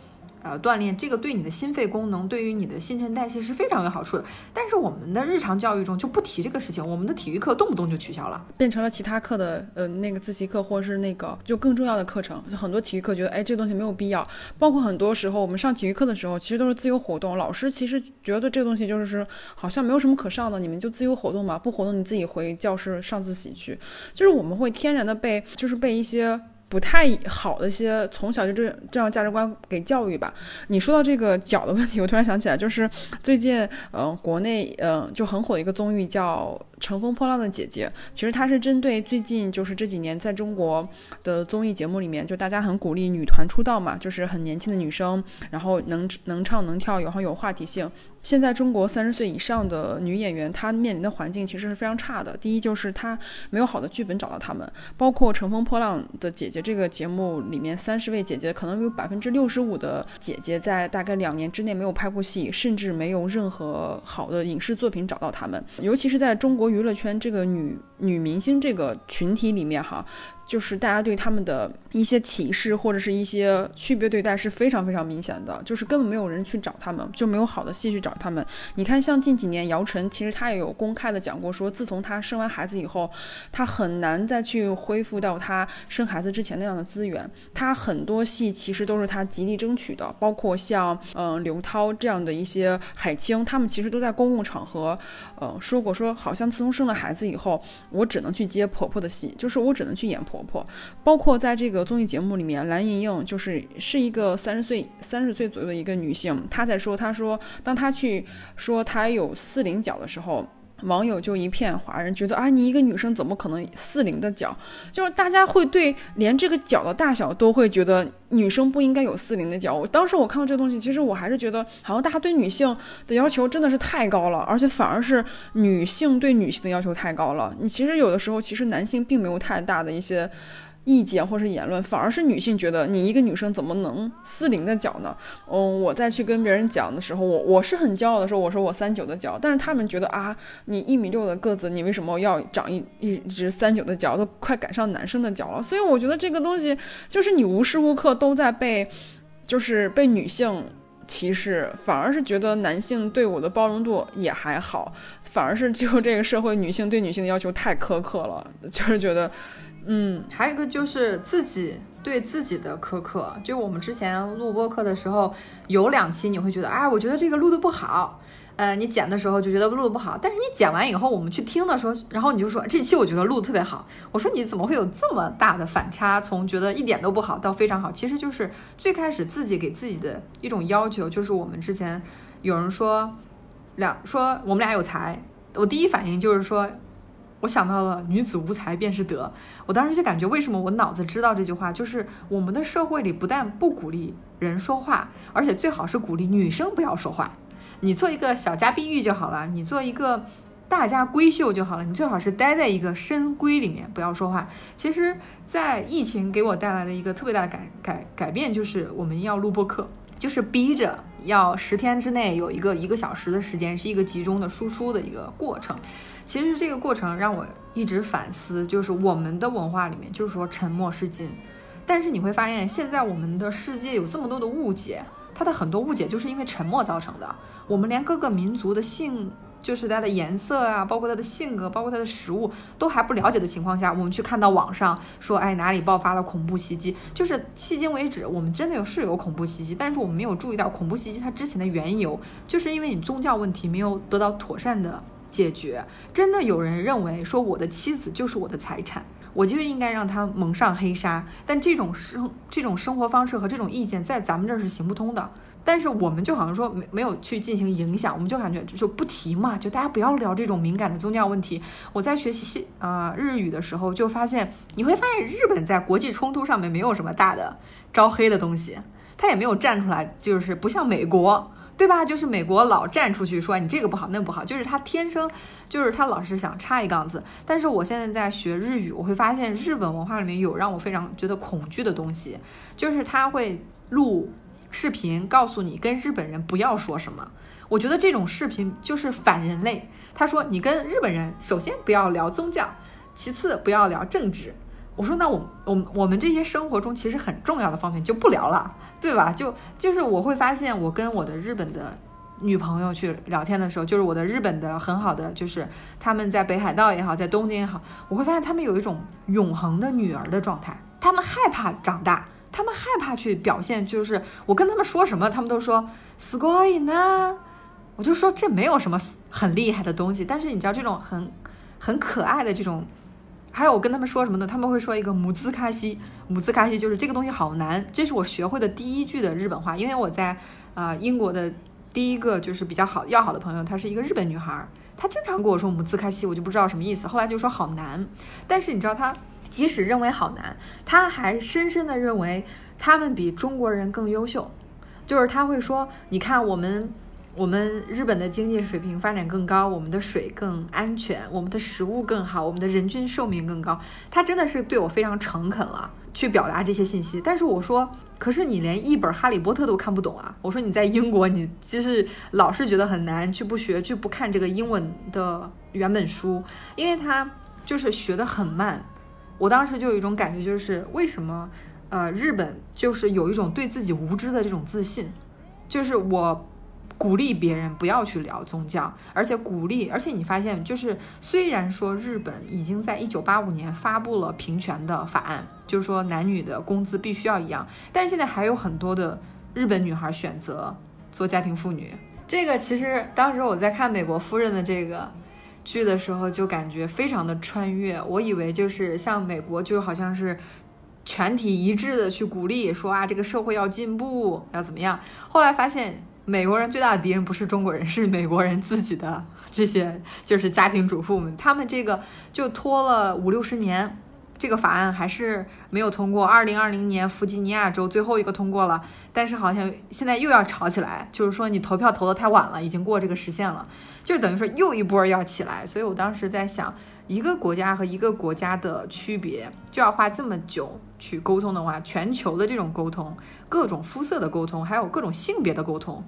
呃，锻炼这个对你的心肺功能，对于你的新陈代谢是非常有好处的。但是我们的日常教育中就不提这个事情，我们的体育课动不动就取消了，变成了其他课的呃那个自习课或者是那个就更重要的课程。就很多体育课觉得，哎，这个东西没有必要。包括很多时候我们上体育课的时候，其实都是自由活动，老师其实觉得这个东西就是好像没有什么可上的，你们就自由活动吧，不活动你自己回教室上自习去。就是我们会天然的被就是被一些。不太好的一些从小就这这样价值观给教育吧。你说到这个脚的问题，我突然想起来，就是最近，嗯，国内，嗯，就很火的一个综艺叫。乘风破浪的姐姐，其实她是针对最近就是这几年在中国的综艺节目里面，就大家很鼓励女团出道嘛，就是很年轻的女生，然后能能唱能跳，然后有话题性。现在中国三十岁以上的女演员，她面临的环境其实是非常差的。第一就是她没有好的剧本找到她们，包括《乘风破浪的姐姐》这个节目里面，三十位姐姐可能有百分之六十五的姐姐在大概两年之内没有拍过戏，甚至没有任何好的影视作品找到她们，尤其是在中国。娱乐圈这个女女明星这个群体里面哈，就是大家对他们的一些歧视或者是一些区别对待是非常非常明显的，就是根本没有人去找他们，就没有好的戏去找他们。你看，像近几年姚晨，其实她也有公开的讲过，说自从她生完孩子以后，她很难再去恢复到她生孩子之前那样的资源。她很多戏其实都是她极力争取的，包括像嗯刘涛这样的一些海清，他们其实都在公共场合，呃说过说，好像自从生了孩子以后，我只能去接婆婆的戏，就是我只能去演婆。婆婆，包括在这个综艺节目里面，蓝盈莹就是是一个三十岁三十岁左右的一个女性，她在说，她说，当她去说她有四零角的时候。网友就一片哗然，觉得啊，你一个女生怎么可能四零的脚？就是大家会对连这个脚的大小都会觉得女生不应该有四零的脚。我当时我看到这个东西，其实我还是觉得好像大家对女性的要求真的是太高了，而且反而是女性对女性的要求太高了。你其实有的时候，其实男性并没有太大的一些。意见或是言论，反而是女性觉得你一个女生怎么能四零的脚呢？嗯，我再去跟别人讲的时候，我我是很骄傲的说，我说我三九的脚，但是他们觉得啊，你一米六的个子，你为什么要长一一只三九的脚，都快赶上男生的脚了？所以我觉得这个东西就是你无时无刻都在被，就是被女性歧视，反而是觉得男性对我的包容度也还好，反而是就这个社会女性对女性的要求太苛刻了，就是觉得。嗯，还有一个就是自己对自己的苛刻。就我们之前录播课的时候，有两期你会觉得，哎，我觉得这个录的不好。呃，你剪的时候就觉得录的不好，但是你剪完以后，我们去听的时候，然后你就说这期我觉得录的特别好。我说你怎么会有这么大的反差，从觉得一点都不好到非常好？其实就是最开始自己给自己的一种要求，就是我们之前有人说两说我们俩有才，我第一反应就是说。我想到了“女子无才便是德”，我当时就感觉，为什么我脑子知道这句话？就是我们的社会里不但不鼓励人说话，而且最好是鼓励女生不要说话。你做一个小家碧玉就好了，你做一个大家闺秀就好了。你最好是待在一个深闺里面，不要说话。其实，在疫情给我带来的一个特别大的改改改变，就是我们要录播课，就是逼着要十天之内有一个一个小时的时间，是一个集中的输出的一个过程。其实这个过程让我一直反思，就是我们的文化里面，就是说沉默是金。但是你会发现，现在我们的世界有这么多的误解，它的很多误解就是因为沉默造成的。我们连各个民族的性，就是它的颜色啊，包括它的性格，包括它的食物，都还不了解的情况下，我们去看到网上说，哎，哪里爆发了恐怖袭击？就是迄今为止，我们真的有是有恐怖袭击，但是我们没有注意到恐怖袭击它之前的缘由，就是因为你宗教问题没有得到妥善的。解决真的有人认为说我的妻子就是我的财产，我就应该让她蒙上黑纱。但这种生这种生活方式和这种意见在咱们这儿是行不通的。但是我们就好像说没没有去进行影响，我们就感觉就不提嘛，就大家不要聊这种敏感的宗教问题。我在学习啊日语的时候就发现，你会发现日本在国际冲突上面没有什么大的招黑的东西，他也没有站出来，就是不像美国。对吧？就是美国老站出去说你这个不好，那不好，就是他天生就是他老是想插一杠子。但是我现在在学日语，我会发现日本文化里面有让我非常觉得恐惧的东西，就是他会录视频告诉你跟日本人不要说什么。我觉得这种视频就是反人类。他说你跟日本人首先不要聊宗教，其次不要聊政治。我说那我我我们这些生活中其实很重要的方面就不聊了。对吧？就就是我会发现，我跟我的日本的女朋友去聊天的时候，就是我的日本的很好的，就是他们在北海道也好，在东京也好，我会发现他们有一种永恒的女儿的状态。他们害怕长大，他们害怕去表现，就是我跟他们说什么，他们都说すごい呢。我就说这没有什么很厉害的东西，但是你知道这种很很可爱的这种。 还有我跟他们说什么呢？他们会说一个母兹卡西，母兹卡西就是这个东西好难。这是我学会的第一句的日本话，因为我在啊英国的第一个就是比较好要好的朋友，她是一个日本女孩，她经常跟我说母兹卡西，我就不知道什么意思。后来就说好难，但是你知道她即使认为好难，她还深深的认为他们比中国人更优秀，就是他会说，你看我们。我们日本的经济水平发展更高，我们的水更安全，我们的食物更好，我们的人均寿命更高。他真的是对我非常诚恳了，去表达这些信息。但是我说，可是你连一本《哈利波特》都看不懂啊！我说你在英国，你其实老是觉得很难，去不学，去不看这个英文的原本书，因为他就是学得很慢。我当时就有一种感觉，就是为什么呃日本就是有一种对自己无知的这种自信，就是我。鼓励别人不要去聊宗教，而且鼓励，而且你发现，就是虽然说日本已经在一九八五年发布了平权的法案，就是说男女的工资必须要一样，但是现在还有很多的日本女孩选择做家庭妇女。这个其实当时我在看《美国夫人》的这个剧的时候，就感觉非常的穿越。我以为就是像美国，就好像是全体一致的去鼓励说啊，这个社会要进步，要怎么样。后来发现。美国人最大的敌人不是中国人，是美国人自己的这些就是家庭主妇们，他们这个就拖了五六十年，这个法案还是没有通过。二零二零年弗吉尼亚州最后一个通过了，但是好像现在又要吵起来，就是说你投票投的太晚了，已经过这个时限了，就等于说又一波要起来。所以我当时在想，一个国家和一个国家的区别就要花这么久去沟通的话，全球的这种沟通。各种肤色的沟通，还有各种性别的沟通，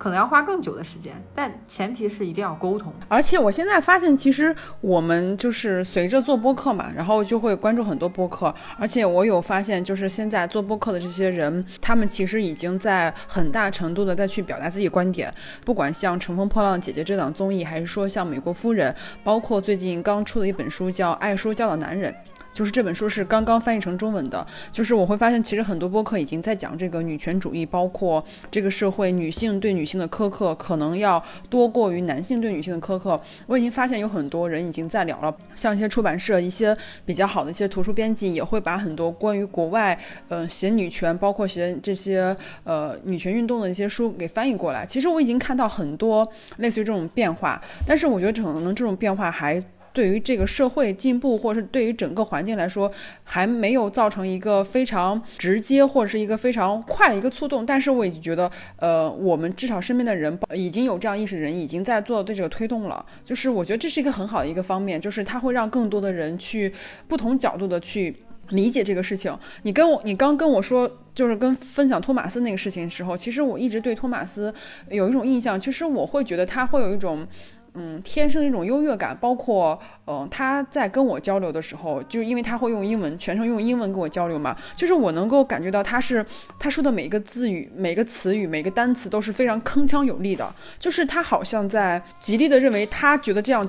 可能要花更久的时间，但前提是一定要沟通。而且我现在发现，其实我们就是随着做播客嘛，然后就会关注很多播客，而且我有发现，就是现在做播客的这些人，他们其实已经在很大程度的在去表达自己观点，不管像《乘风破浪姐姐》这档综艺，还是说像《美国夫人》，包括最近刚出的一本书叫《爱说教的男人》。就是这本书是刚刚翻译成中文的，就是我会发现，其实很多播客已经在讲这个女权主义，包括这个社会女性对女性的苛刻，可能要多过于男性对女性的苛刻。我已经发现有很多人已经在聊了，像一些出版社、一些比较好的一些图书编辑，也会把很多关于国外，呃，写女权，包括写这些呃女权运动的一些书给翻译过来。其实我已经看到很多类似于这种变化，但是我觉得可能这种变化还。对于这个社会进步，或者是对于整个环境来说，还没有造成一个非常直接或者是一个非常快的一个触动。但是我已经觉得，呃，我们至少身边的人已经有这样意识的人已经在做对这个推动了。就是我觉得这是一个很好的一个方面，就是它会让更多的人去不同角度的去理解这个事情。你跟我，你刚跟我说，就是跟分享托马斯那个事情的时候，其实我一直对托马斯有一种印象，其实我会觉得他会有一种。嗯，天生一种优越感，包括，嗯，他在跟我交流的时候，就因为他会用英文，全程用英文跟我交流嘛，就是我能够感觉到他是他说的每一个字语、每个词语、每个单词都是非常铿锵有力的，就是他好像在极力的认为他觉得这样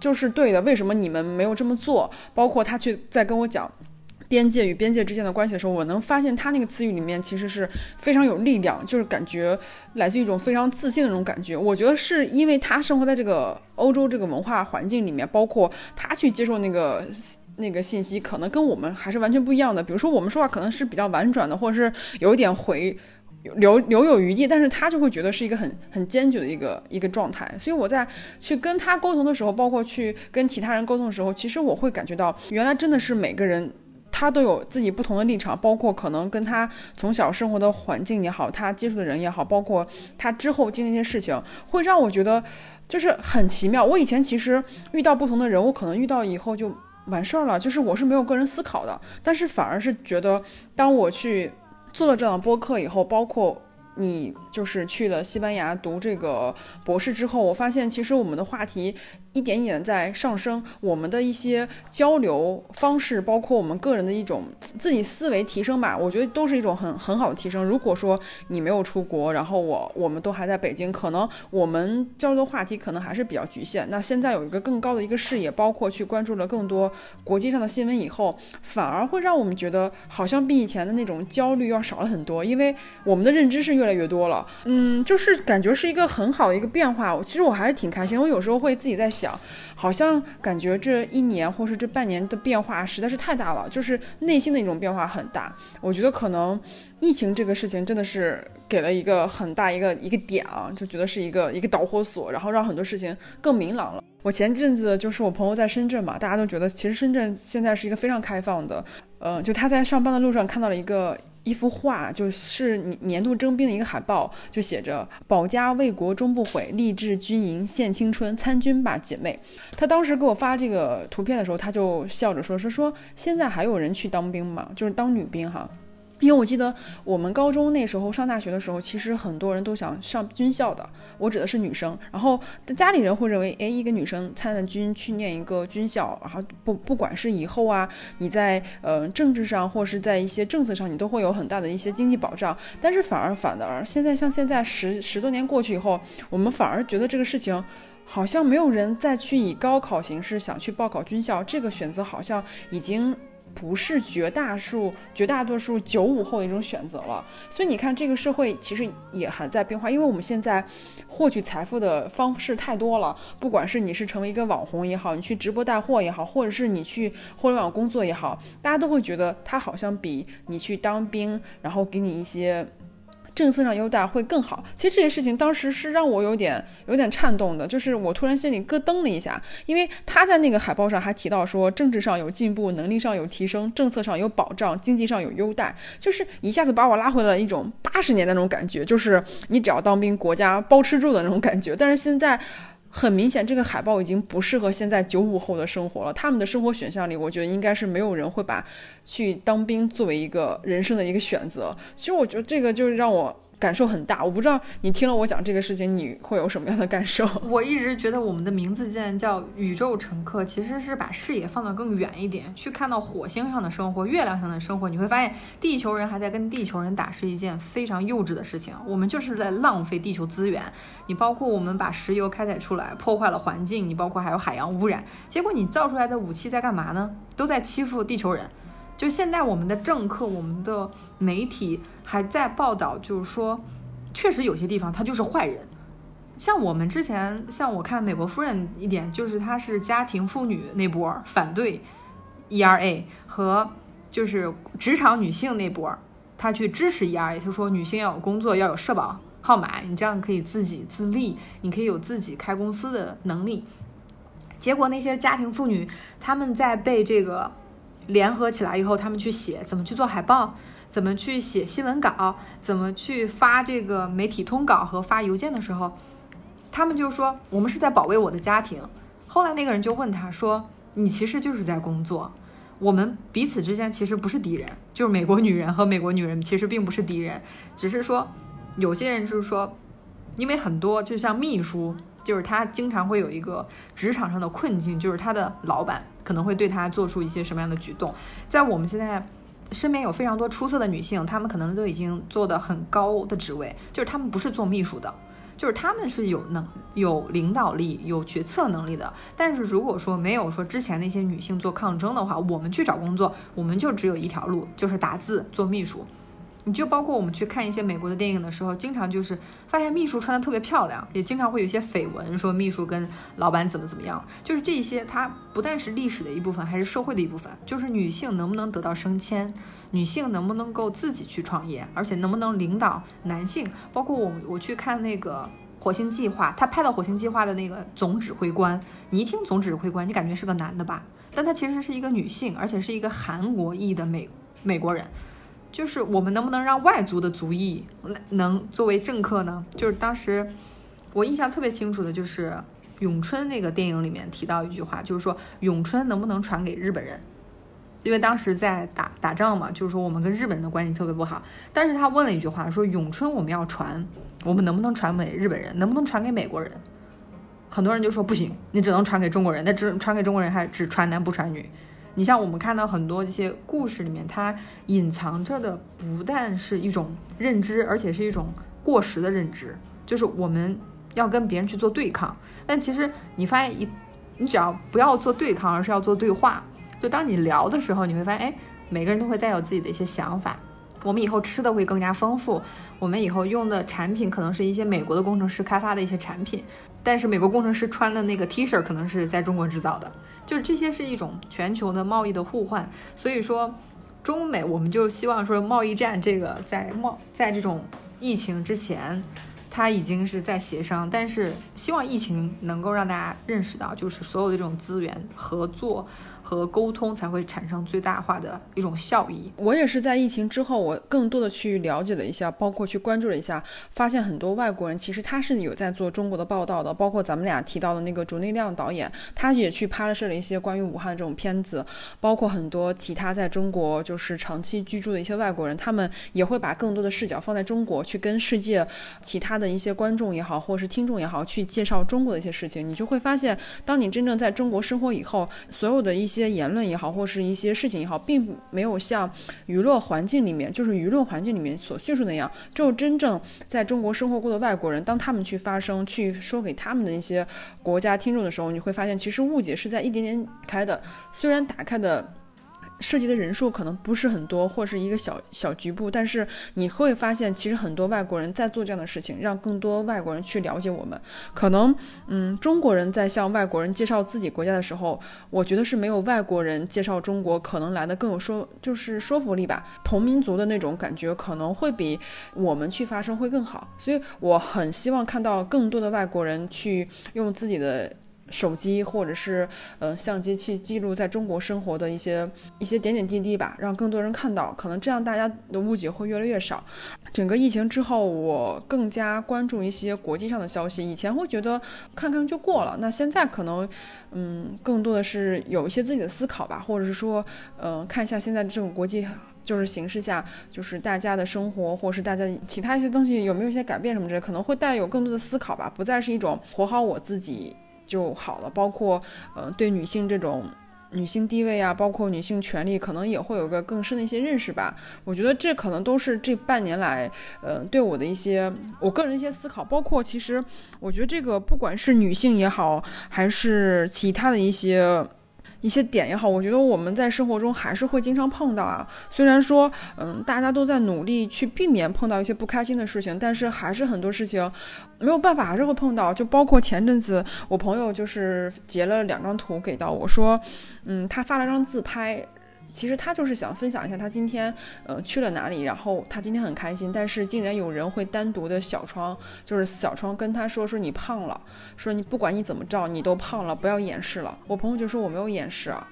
就是对的，为什么你们没有这么做？包括他去在跟我讲。边界与边界之间的关系的时候，我能发现他那个词语里面其实是非常有力量，就是感觉来自一种非常自信的那种感觉。我觉得是因为他生活在这个欧洲这个文化环境里面，包括他去接受那个那个信息，可能跟我们还是完全不一样的。比如说我们说话可能是比较婉转的，或者是有一点回留留有余地，但是他就会觉得是一个很很坚决的一个一个状态。所以我在去跟他沟通的时候，包括去跟其他人沟通的时候，其实我会感觉到，原来真的是每个人。他都有自己不同的立场，包括可能跟他从小生活的环境也好，他接触的人也好，包括他之后经历一些事情，会让我觉得就是很奇妙。我以前其实遇到不同的人，我可能遇到以后就完事儿了，就是我是没有个人思考的。但是反而是觉得，当我去做了这档播客以后，包括你就是去了西班牙读这个博士之后，我发现其实我们的话题。一点一点在上升，我们的一些交流方式，包括我们个人的一种自己思维提升吧，我觉得都是一种很很好的提升。如果说你没有出国，然后我我们都还在北京，可能我们交流的话题可能还是比较局限。那现在有一个更高的一个视野，包括去关注了更多国际上的新闻以后，反而会让我们觉得好像比以前的那种焦虑要少了很多，因为我们的认知是越来越多了。嗯，就是感觉是一个很好的一个变化。我其实我还是挺开心，我有时候会自己在。想，好像感觉这一年或是这半年的变化实在是太大了，就是内心的一种变化很大。我觉得可能疫情这个事情真的是给了一个很大一个一个点啊，就觉得是一个一个导火索，然后让很多事情更明朗了。我前阵子就是我朋友在深圳嘛，大家都觉得其实深圳现在是一个非常开放的，呃，就他在上班的路上看到了一个。一幅画就是年度征兵的一个海报，就写着“保家卫国终不悔，立志军营献青春，参军吧，姐妹”。他当时给我发这个图片的时候，他就笑着说：“是说现在还有人去当兵吗？就是当女兵哈。”因为我记得我们高中那时候上大学的时候，其实很多人都想上军校的，我指的是女生。然后家里人会认为，哎，一个女生参了军去念一个军校，然后不不管是以后啊，你在呃政治上或是在一些政策上，你都会有很大的一些经济保障。但是反而反的而现在像现在十十多年过去以后，我们反而觉得这个事情好像没有人再去以高考形式想去报考军校，这个选择好像已经。不是绝大数、绝大多数九五后的一种选择了，所以你看，这个社会其实也还在变化，因为我们现在获取财富的方式太多了，不管是你是成为一个网红也好，你去直播带货也好，或者是你去互联网工作也好，大家都会觉得他好像比你去当兵，然后给你一些。政策上优待会更好。其实这些事情当时是让我有点有点颤动的，就是我突然心里咯噔了一下，因为他在那个海报上还提到说，政治上有进步，能力上有提升，政策上有保障，经济上有优待，就是一下子把我拉回了一种八十年代那种感觉，就是你只要当兵，国家包吃住的那种感觉。但是现在。很明显，这个海报已经不适合现在九五后的生活了。他们的生活选项里，我觉得应该是没有人会把去当兵作为一个人生的一个选择。其实，我觉得这个就是让我。感受很大，我不知道你听了我讲这个事情，你会有什么样的感受？我一直觉得我们的名字既然叫宇宙乘客，其实是把视野放得更远一点，去看到火星上的生活、月亮上的生活。你会发现，地球人还在跟地球人打是一件非常幼稚的事情。我们就是在浪费地球资源。你包括我们把石油开采出来，破坏了环境；你包括还有海洋污染。结果你造出来的武器在干嘛呢？都在欺负地球人。就现在，我们的政客、我们的媒体还在报道，就是说，确实有些地方他就是坏人。像我们之前，像我看《美国夫人》一点，就是她是家庭妇女那波反对 ERA 和就是职场女性那波，她去支持 ERA，就说女性要有工作，要有社保号码，你这样可以自给自立，你可以有自己开公司的能力。结果那些家庭妇女，他们在被这个。联合起来以后，他们去写怎么去做海报，怎么去写新闻稿，怎么去发这个媒体通稿和发邮件的时候，他们就说我们是在保卫我的家庭。后来那个人就问他说：“你其实就是在工作，我们彼此之间其实不是敌人，就是美国女人和美国女人其实并不是敌人，只是说有些人就是说，因为很多就像秘书。”就是他经常会有一个职场上的困境，就是他的老板可能会对他做出一些什么样的举动。在我们现在身边有非常多出色的女性，她们可能都已经做的很高的职位，就是她们不是做秘书的，就是她们是有能有领导力、有决策能力的。但是如果说没有说之前那些女性做抗争的话，我们去找工作，我们就只有一条路，就是打字做秘书。你就包括我们去看一些美国的电影的时候，经常就是发现秘书穿的特别漂亮，也经常会有一些绯闻说秘书跟老板怎么怎么样。就是这些，它不但是历史的一部分，还是社会的一部分。就是女性能不能得到升迁，女性能不能够自己去创业，而且能不能领导男性。包括我，我去看那个《火星计划》，他拍到《火星计划》的那个总指挥官，你一听总指挥官，你感觉是个男的吧？但他其实是一个女性，而且是一个韩国裔的美美国人。就是我们能不能让外族的族裔能作为政客呢？就是当时我印象特别清楚的，就是《咏春》那个电影里面提到一句话，就是说咏春能不能传给日本人？因为当时在打打仗嘛，就是说我们跟日本人的关系特别不好。但是他问了一句话，说咏春我们要传，我们能不能传给日本人？能不能传给美国人？很多人就说不行，你只能传给中国人。那只传给中国人，还只传男不传女。你像我们看到很多一些故事里面，它隐藏着的不但是一种认知，而且是一种过时的认知，就是我们要跟别人去做对抗。但其实你发现一，你只要不要做对抗，而是要做对话。就当你聊的时候，你会发现，哎，每个人都会带有自己的一些想法。我们以后吃的会更加丰富，我们以后用的产品可能是一些美国的工程师开发的一些产品，但是美国工程师穿的那个 T 恤可能是在中国制造的。就是这些是一种全球的贸易的互换，所以说中美我们就希望说贸易战这个在贸在这种疫情之前，他已经是在协商，但是希望疫情能够让大家认识到，就是所有的这种资源合作和沟通才会产生最大化的一种效益。我也是在疫情之后，我更多的去了解了一下，包括去关注了一下，发现很多外国人其实他是有在做中国的报道的，包括咱们俩提到的那个竹内亮导演，他也去拍摄了一些关于武汉这种片子，包括很多其他在中国就是长期居住的一些外国人，他们也会把更多的视角放在中国，去跟世界其他的一些观众也好，或者是听众也好，去介绍中国的一些事情，你就会发现，当你真正在中国生活以后，所有的一些言论也好，或是一些事情也好，并没有像娱乐环境里面，就是舆论环境里面所叙述那样。只有真正在中国生活过的外国人，当他们去发声，去说给他们的一些国家听众的时候，你会发现，其实误解是在一点点开的。虽然打开的。涉及的人数可能不是很多，或是一个小小局部，但是你会发现，其实很多外国人在做这样的事情，让更多外国人去了解我们。可能，嗯，中国人在向外国人介绍自己国家的时候，我觉得是没有外国人介绍中国可能来的更有说，就是说服力吧。同民族的那种感觉可能会比我们去发声会更好。所以我很希望看到更多的外国人去用自己的。手机或者是呃相机去记录在中国生活的一些一些点点滴滴吧，让更多人看到，可能这样大家的误解会越来越少。整个疫情之后，我更加关注一些国际上的消息，以前会觉得看看就过了，那现在可能嗯更多的是有一些自己的思考吧，或者是说嗯看一下现在这种国际就是形势下，就是大家的生活或是大家其他一些东西有没有一些改变什么之类，可能会带有更多的思考吧，不再是一种活好我自己。就好了，包括呃对女性这种女性地位啊，包括女性权利，可能也会有个更深的一些认识吧。我觉得这可能都是这半年来呃对我的一些我个人的一些思考，包括其实我觉得这个不管是女性也好，还是其他的一些。一些点也好，我觉得我们在生活中还是会经常碰到啊。虽然说，嗯，大家都在努力去避免碰到一些不开心的事情，但是还是很多事情没有办法，还是会碰到。就包括前阵子，我朋友就是截了两张图给到我说，嗯，他发了张自拍。其实他就是想分享一下他今天，呃，去了哪里，然后他今天很开心，但是竟然有人会单独的小窗，就是小窗跟他说说你胖了，说你不管你怎么照，你都胖了，不要掩饰了。我朋友就说我没有掩饰啊，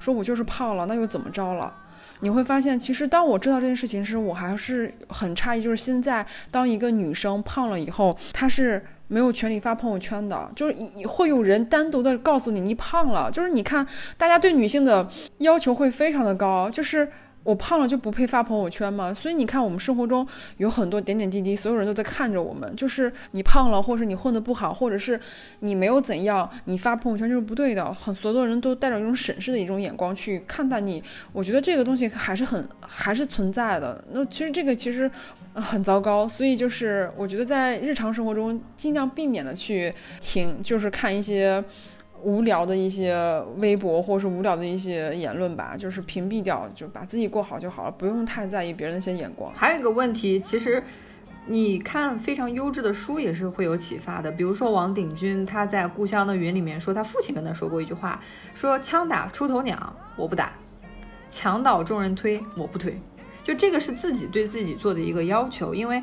说我就是胖了，那又怎么着了？你会发现，其实当我知道这件事情时，我还是很诧异，就是现在当一个女生胖了以后，她是。没有权利发朋友圈的，就是会有人单独的告诉你你胖了，就是你看大家对女性的要求会非常的高，就是。我胖了就不配发朋友圈吗？所以你看，我们生活中有很多点点滴滴，所有人都在看着我们。就是你胖了，或者是你混得不好，或者是你没有怎样，你发朋友圈就是不对的。很所有人都带着一种审视的一种眼光去看待你。我觉得这个东西还是很还是存在的。那其实这个其实很糟糕。所以就是我觉得在日常生活中尽量避免的去听，就是看一些。无聊的一些微博，或者是无聊的一些言论吧，就是屏蔽掉，就把自己过好就好了，不用太在意别人的一些眼光。还有一个问题，其实你看非常优质的书也是会有启发的。比如说王鼎钧，他在《故乡的云》里面说，他父亲跟他说过一句话，说枪打出头鸟我不打，墙倒众人推我不推，就这个是自己对自己做的一个要求，因为。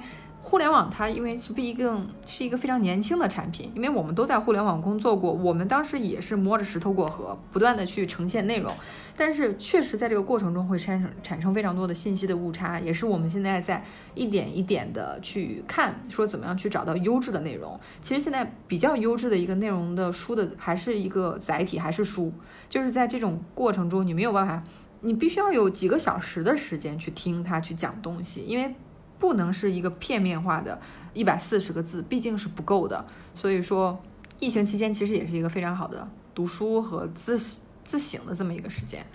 互联网它因为是毕竟是一个非常年轻的产品，因为我们都在互联网工作过，我们当时也是摸着石头过河，不断的去呈现内容，但是确实在这个过程中会产生产生非常多的信息的误差，也是我们现在在一点一点的去看，说怎么样去找到优质的内容。其实现在比较优质的一个内容的书的还是一个载体，还是书，就是在这种过程中你没有办法，你必须要有几个小时的时间去听他去讲东西，因为。不能是一个片面化的，一百四十个字，毕竟是不够的。所以说，疫情期间其实也是一个非常好的读书和自自省的这么一个时间。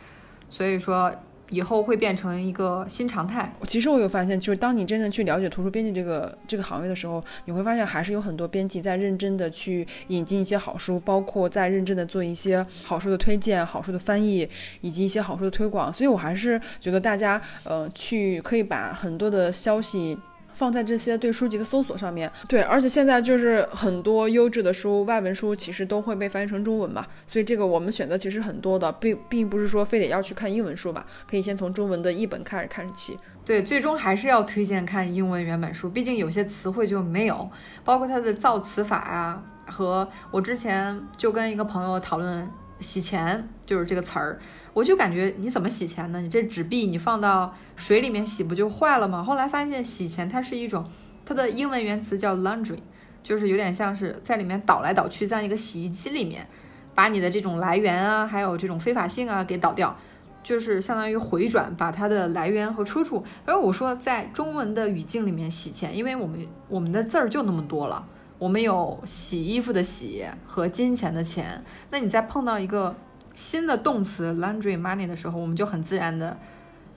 所以说。以后会变成一个新常态。其实我有发现，就是当你真正去了解图书编辑这个这个行业的时候，你会发现还是有很多编辑在认真的去引进一些好书，包括在认真的做一些好书的推荐、好书的翻译以及一些好书的推广。所以我还是觉得大家呃去可以把很多的消息。放在这些对书籍的搜索上面，对，而且现在就是很多优质的书，外文书其实都会被翻译成中文嘛，所以这个我们选择其实很多的，并并不是说非得要去看英文书吧，可以先从中文的译本开始看起。对，最终还是要推荐看英文原版书，毕竟有些词汇就没有，包括它的造词法啊，和我之前就跟一个朋友讨论洗钱就是这个词儿，我就感觉你怎么洗钱呢？你这纸币你放到水里面洗不就坏了吗？后来发现洗钱它是一种，它的英文原词叫 laundry，就是有点像是在里面倒来倒去，在一个洗衣机里面把你的这种来源啊，还有这种非法性啊给倒掉，就是相当于回转，把它的来源和出处。而我说在中文的语境里面洗钱，因为我们我们的字儿就那么多了。我们有洗衣服的洗和金钱的钱，那你再碰到一个新的动词 laundry money 的时候，我们就很自然的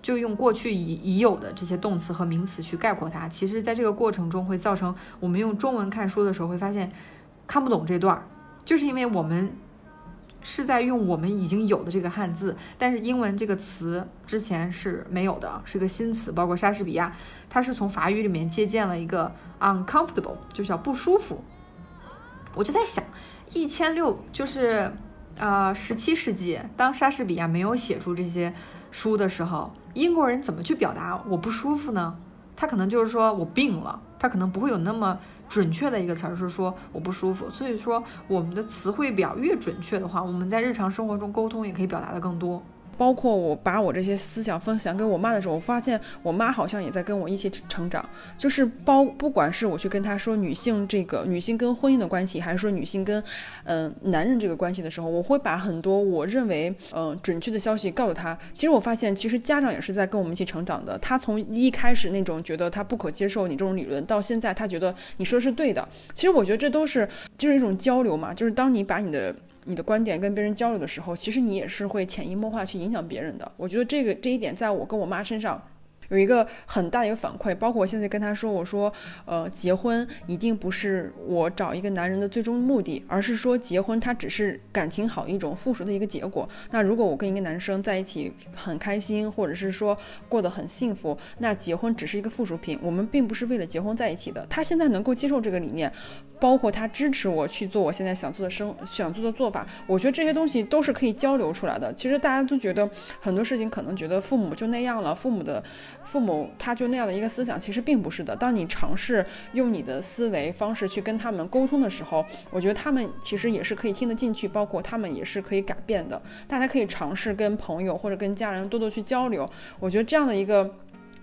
就用过去已已有的这些动词和名词去概括它。其实，在这个过程中会造成我们用中文看书的时候会发现看不懂这段儿，就是因为我们。是在用我们已经有的这个汉字，但是英文这个词之前是没有的，是个新词。包括莎士比亚，他是从法语里面借鉴了一个 uncomfortable，就叫不舒服。我就在想，一千六就是啊十七世纪，当莎士比亚没有写出这些书的时候，英国人怎么去表达我不舒服呢？他可能就是说我病了，他可能不会有那么。准确的一个词儿是说我不舒服，所以说我们的词汇表越准确的话，我们在日常生活中沟通也可以表达的更多。包括我把我这些思想分享给我妈的时候，我发现我妈好像也在跟我一起成长。就是包不管是我去跟她说女性这个女性跟婚姻的关系，还是说女性跟嗯男人这个关系的时候，我会把很多我认为嗯准确的消息告诉她。其实我发现，其实家长也是在跟我们一起成长的。他从一开始那种觉得他不可接受你这种理论，到现在他觉得你说的是对的。其实我觉得这都是就是一种交流嘛，就是当你把你的。你的观点跟别人交流的时候，其实你也是会潜移默化去影响别人的。我觉得这个这一点，在我跟我妈身上。有一个很大的一个反馈，包括我现在跟他说，我说，呃，结婚一定不是我找一个男人的最终目的，而是说结婚它只是感情好一种附属的一个结果。那如果我跟一个男生在一起很开心，或者是说过得很幸福，那结婚只是一个附属品，我们并不是为了结婚在一起的。他现在能够接受这个理念，包括他支持我去做我现在想做的生想做的做法，我觉得这些东西都是可以交流出来的。其实大家都觉得很多事情可能觉得父母就那样了，父母的。父母他就那样的一个思想，其实并不是的。当你尝试用你的思维方式去跟他们沟通的时候，我觉得他们其实也是可以听得进去，包括他们也是可以改变的。大家可以尝试跟朋友或者跟家人多多去交流。我觉得这样的一个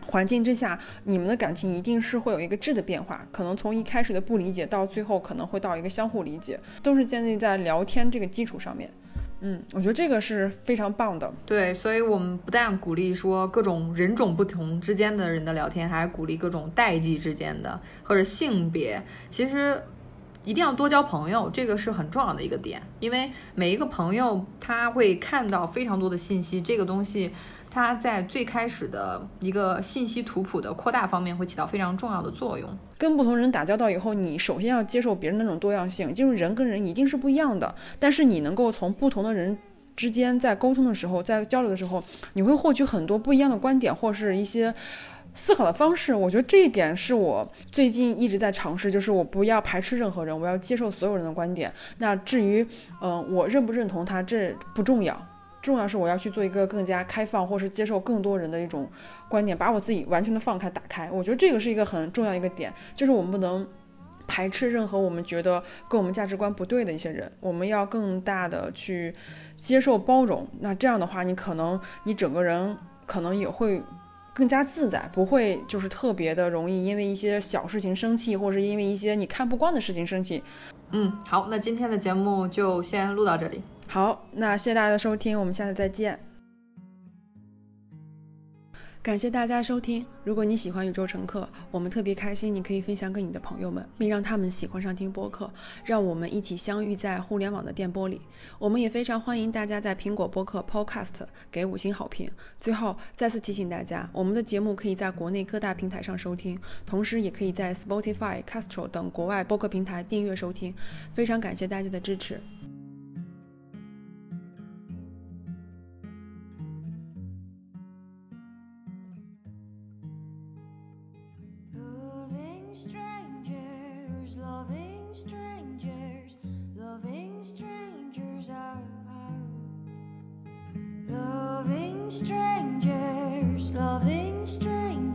环境之下，你们的感情一定是会有一个质的变化。可能从一开始的不理解，到最后可能会到一个相互理解，都是建立在聊天这个基础上面。嗯，我觉得这个是非常棒的。对，所以我们不但鼓励说各种人种不同之间的人的聊天，还鼓励各种代际之间的或者性别。其实一定要多交朋友，这个是很重要的一个点，因为每一个朋友他会看到非常多的信息，这个东西。它在最开始的一个信息图谱的扩大方面会起到非常重要的作用。跟不同人打交道以后，你首先要接受别人那种多样性，就是人跟人一定是不一样的。但是你能够从不同的人之间在沟通的时候，在交流的时候，你会获取很多不一样的观点或是一些思考的方式。我觉得这一点是我最近一直在尝试，就是我不要排斥任何人，我要接受所有人的观点。那至于，嗯，我认不认同他，这不重要。重要是我要去做一个更加开放，或是接受更多人的一种观点，把我自己完全的放开、打开。我觉得这个是一个很重要一个点，就是我们不能排斥任何我们觉得跟我们价值观不对的一些人，我们要更大的去接受、包容。那这样的话，你可能你整个人可能也会更加自在，不会就是特别的容易因为一些小事情生气，或是因为一些你看不惯的事情生气。嗯，好，那今天的节目就先录到这里。好，那谢谢大家的收听，我们下次再见。感谢大家收听。如果你喜欢宇宙乘客，我们特别开心，你可以分享给你的朋友们，并让他们喜欢上听播客，让我们一起相遇在互联网的电波里。我们也非常欢迎大家在苹果播客 Podcast 给五星好评。最后再次提醒大家，我们的节目可以在国内各大平台上收听，同时也可以在 Spotify、Castro 等国外播客平台订阅收听。非常感谢大家的支持。strangers, loving strangers.